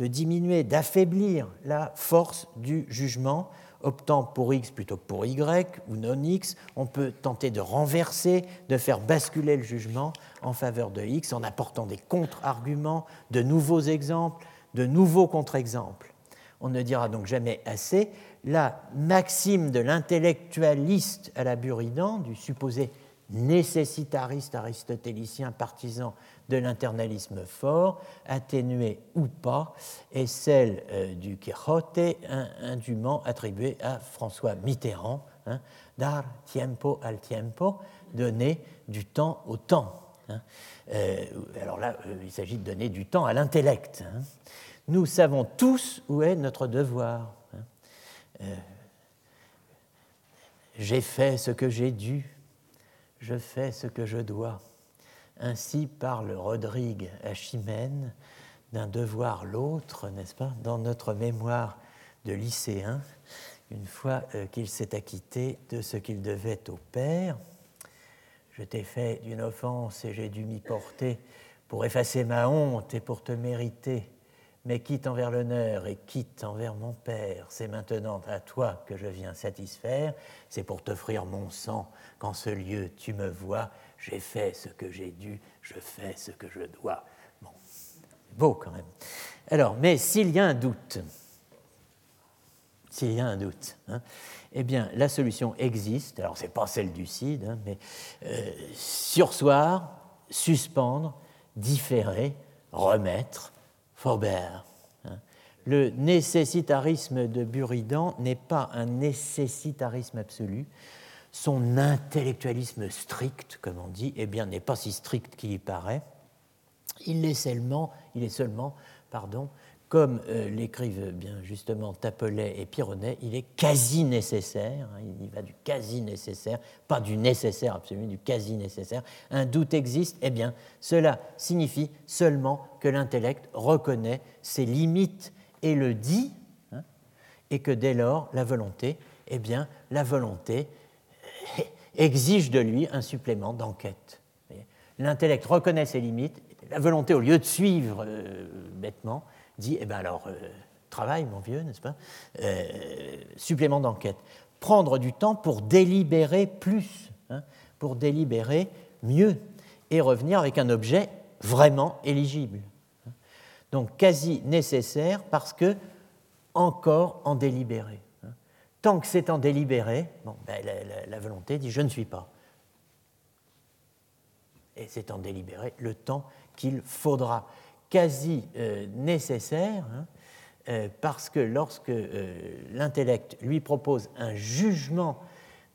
de diminuer, d'affaiblir la force du jugement, optant pour X plutôt que pour Y ou non X. On peut tenter de renverser, de faire basculer le jugement en faveur de X en apportant des contre-arguments, de nouveaux exemples, de nouveaux contre-exemples. On ne dira donc jamais assez la maxime de l'intellectualiste à la Buridan, du supposé nécessitariste aristotélicien partisan de l'internalisme fort, atténué ou pas, est celle euh, du Quixote, indûment attribuée à François Mitterrand, hein, dar tiempo al tiempo, donner du temps au temps. Hein. Euh, alors là, euh, il s'agit de donner du temps à l'intellect. Hein. Nous savons tous où est notre devoir. J'ai fait ce que j'ai dû, je fais ce que je dois. Ainsi parle Rodrigue à Chimène d'un devoir l'autre, n'est-ce pas, dans notre mémoire de lycéen, une fois qu'il s'est acquitté de ce qu'il devait au Père je t'ai fait d'une offense et j'ai dû m'y porter pour effacer ma honte et pour te mériter. Mais quitte envers l'honneur et quitte envers mon Père, c'est maintenant à toi que je viens satisfaire, c'est pour t'offrir mon sang qu'en ce lieu tu me vois, j'ai fait ce que j'ai dû, je fais ce que je dois. Bon, beau quand même. Alors, mais s'il y a un doute, s'il y a un doute, hein, eh bien, la solution existe. Alors, ce n'est pas celle du CID, hein, mais euh, sursoir, suspendre, différer, remettre, forbear. Hein. Le nécessitarisme de Buridan n'est pas un nécessitarisme absolu. Son intellectualisme strict, comme on dit, eh bien, n'est pas si strict qu'il y paraît. Il est seulement, il est seulement pardon, comme euh, l'écrivent bien justement Tapelet et Pironnet, il est quasi nécessaire, hein, il va du quasi nécessaire, pas du nécessaire absolu, du quasi nécessaire. Un doute existe, eh bien, cela signifie seulement que l'intellect reconnaît ses limites et le dit, hein, et que dès lors, la volonté, eh bien, la volonté [LAUGHS] exige de lui un supplément d'enquête. L'intellect reconnaît ses limites, la volonté, au lieu de suivre euh, bêtement, dit Eh bien alors, euh, travail, mon vieux, n'est-ce pas euh, Supplément d'enquête. Prendre du temps pour délibérer plus, hein, pour délibérer mieux, et revenir avec un objet vraiment éligible. Donc quasi nécessaire parce que encore en délibéré. Tant que c'est en délibéré, ben, la, volonté dit je ne suis pas. Et c'est en délibéré le temps qu'il faudra. Quasi euh, nécessaire, hein, euh, parce que lorsque euh, l'intellect lui propose un jugement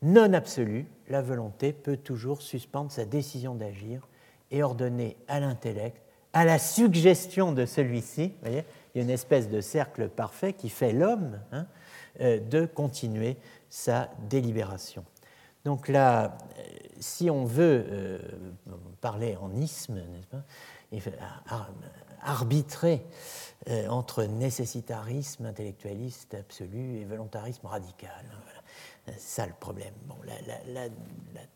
non absolu, la volonté peut toujours suspendre sa décision d'agir et ordonner à l'intellect, à la suggestion de celui-ci, il y a une espèce de cercle parfait qui fait l'homme, hein, de continuer sa délibération. Donc là, euh, si on veut euh, parler en isme, arbitrer entre nécessitarisme intellectualiste absolu et volontarisme radical. C'est ça le problème. Bon, la, la,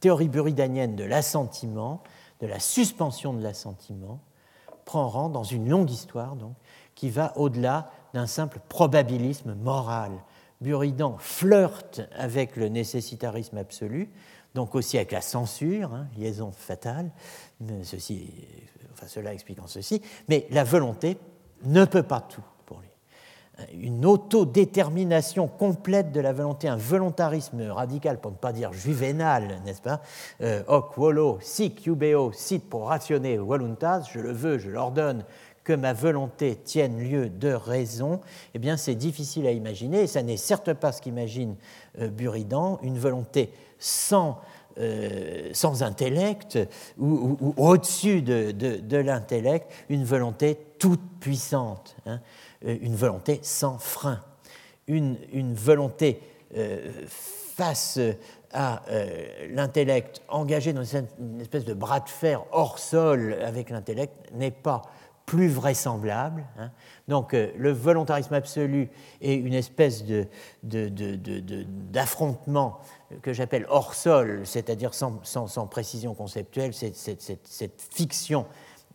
théorie buridanienne de l'assentiment, de la suspension de l'assentiment, prend rang dans une longue histoire donc, qui va au-delà d'un simple probabilisme moral Buridan flirte avec le nécessitarisme absolu, donc aussi avec la censure, hein, liaison fatale, ceci, enfin cela expliquant ceci, mais la volonté ne peut pas tout pour lui. Une autodétermination complète de la volonté, un volontarisme radical, pour ne pas dire juvénal, n'est-ce pas? Euh, Hoc volo, sic ubeo, sit pour rationner voluntas, je le veux, je l'ordonne, que ma volonté tienne lieu de raison, eh bien c'est difficile à imaginer, et ça n'est certes pas ce qu'imagine euh, Buridan, une volonté sans, euh, sans intellect ou, au-dessus de, l'intellect, une volonté toute puissante, hein, euh, une volonté sans frein, une, une volonté face à l'intellect engagé dans une espèce de bras de fer hors sol avec l'intellect n'est pas plus vraisemblable. Hein. Donc euh, le volontarisme absolu est une espèce d'affrontement de, que j'appelle hors sol, c'est-à-dire sans, précision conceptuelle. cette fiction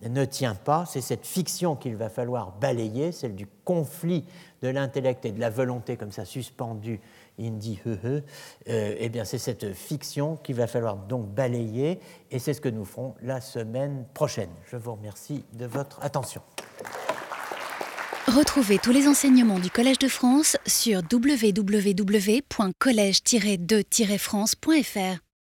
ne tient pas, c'est cette fiction qu'il va falloir balayer, celle du conflit de l'intellect et de la volonté comme ça suspendue Indi he euh, eh bien c'est cette fiction qu'il va falloir donc balayer et c'est ce que nous ferons la semaine prochaine. Je vous remercie de votre attention. Retrouvez tous les enseignements du Collège de France sur www.colège-2-france.fr.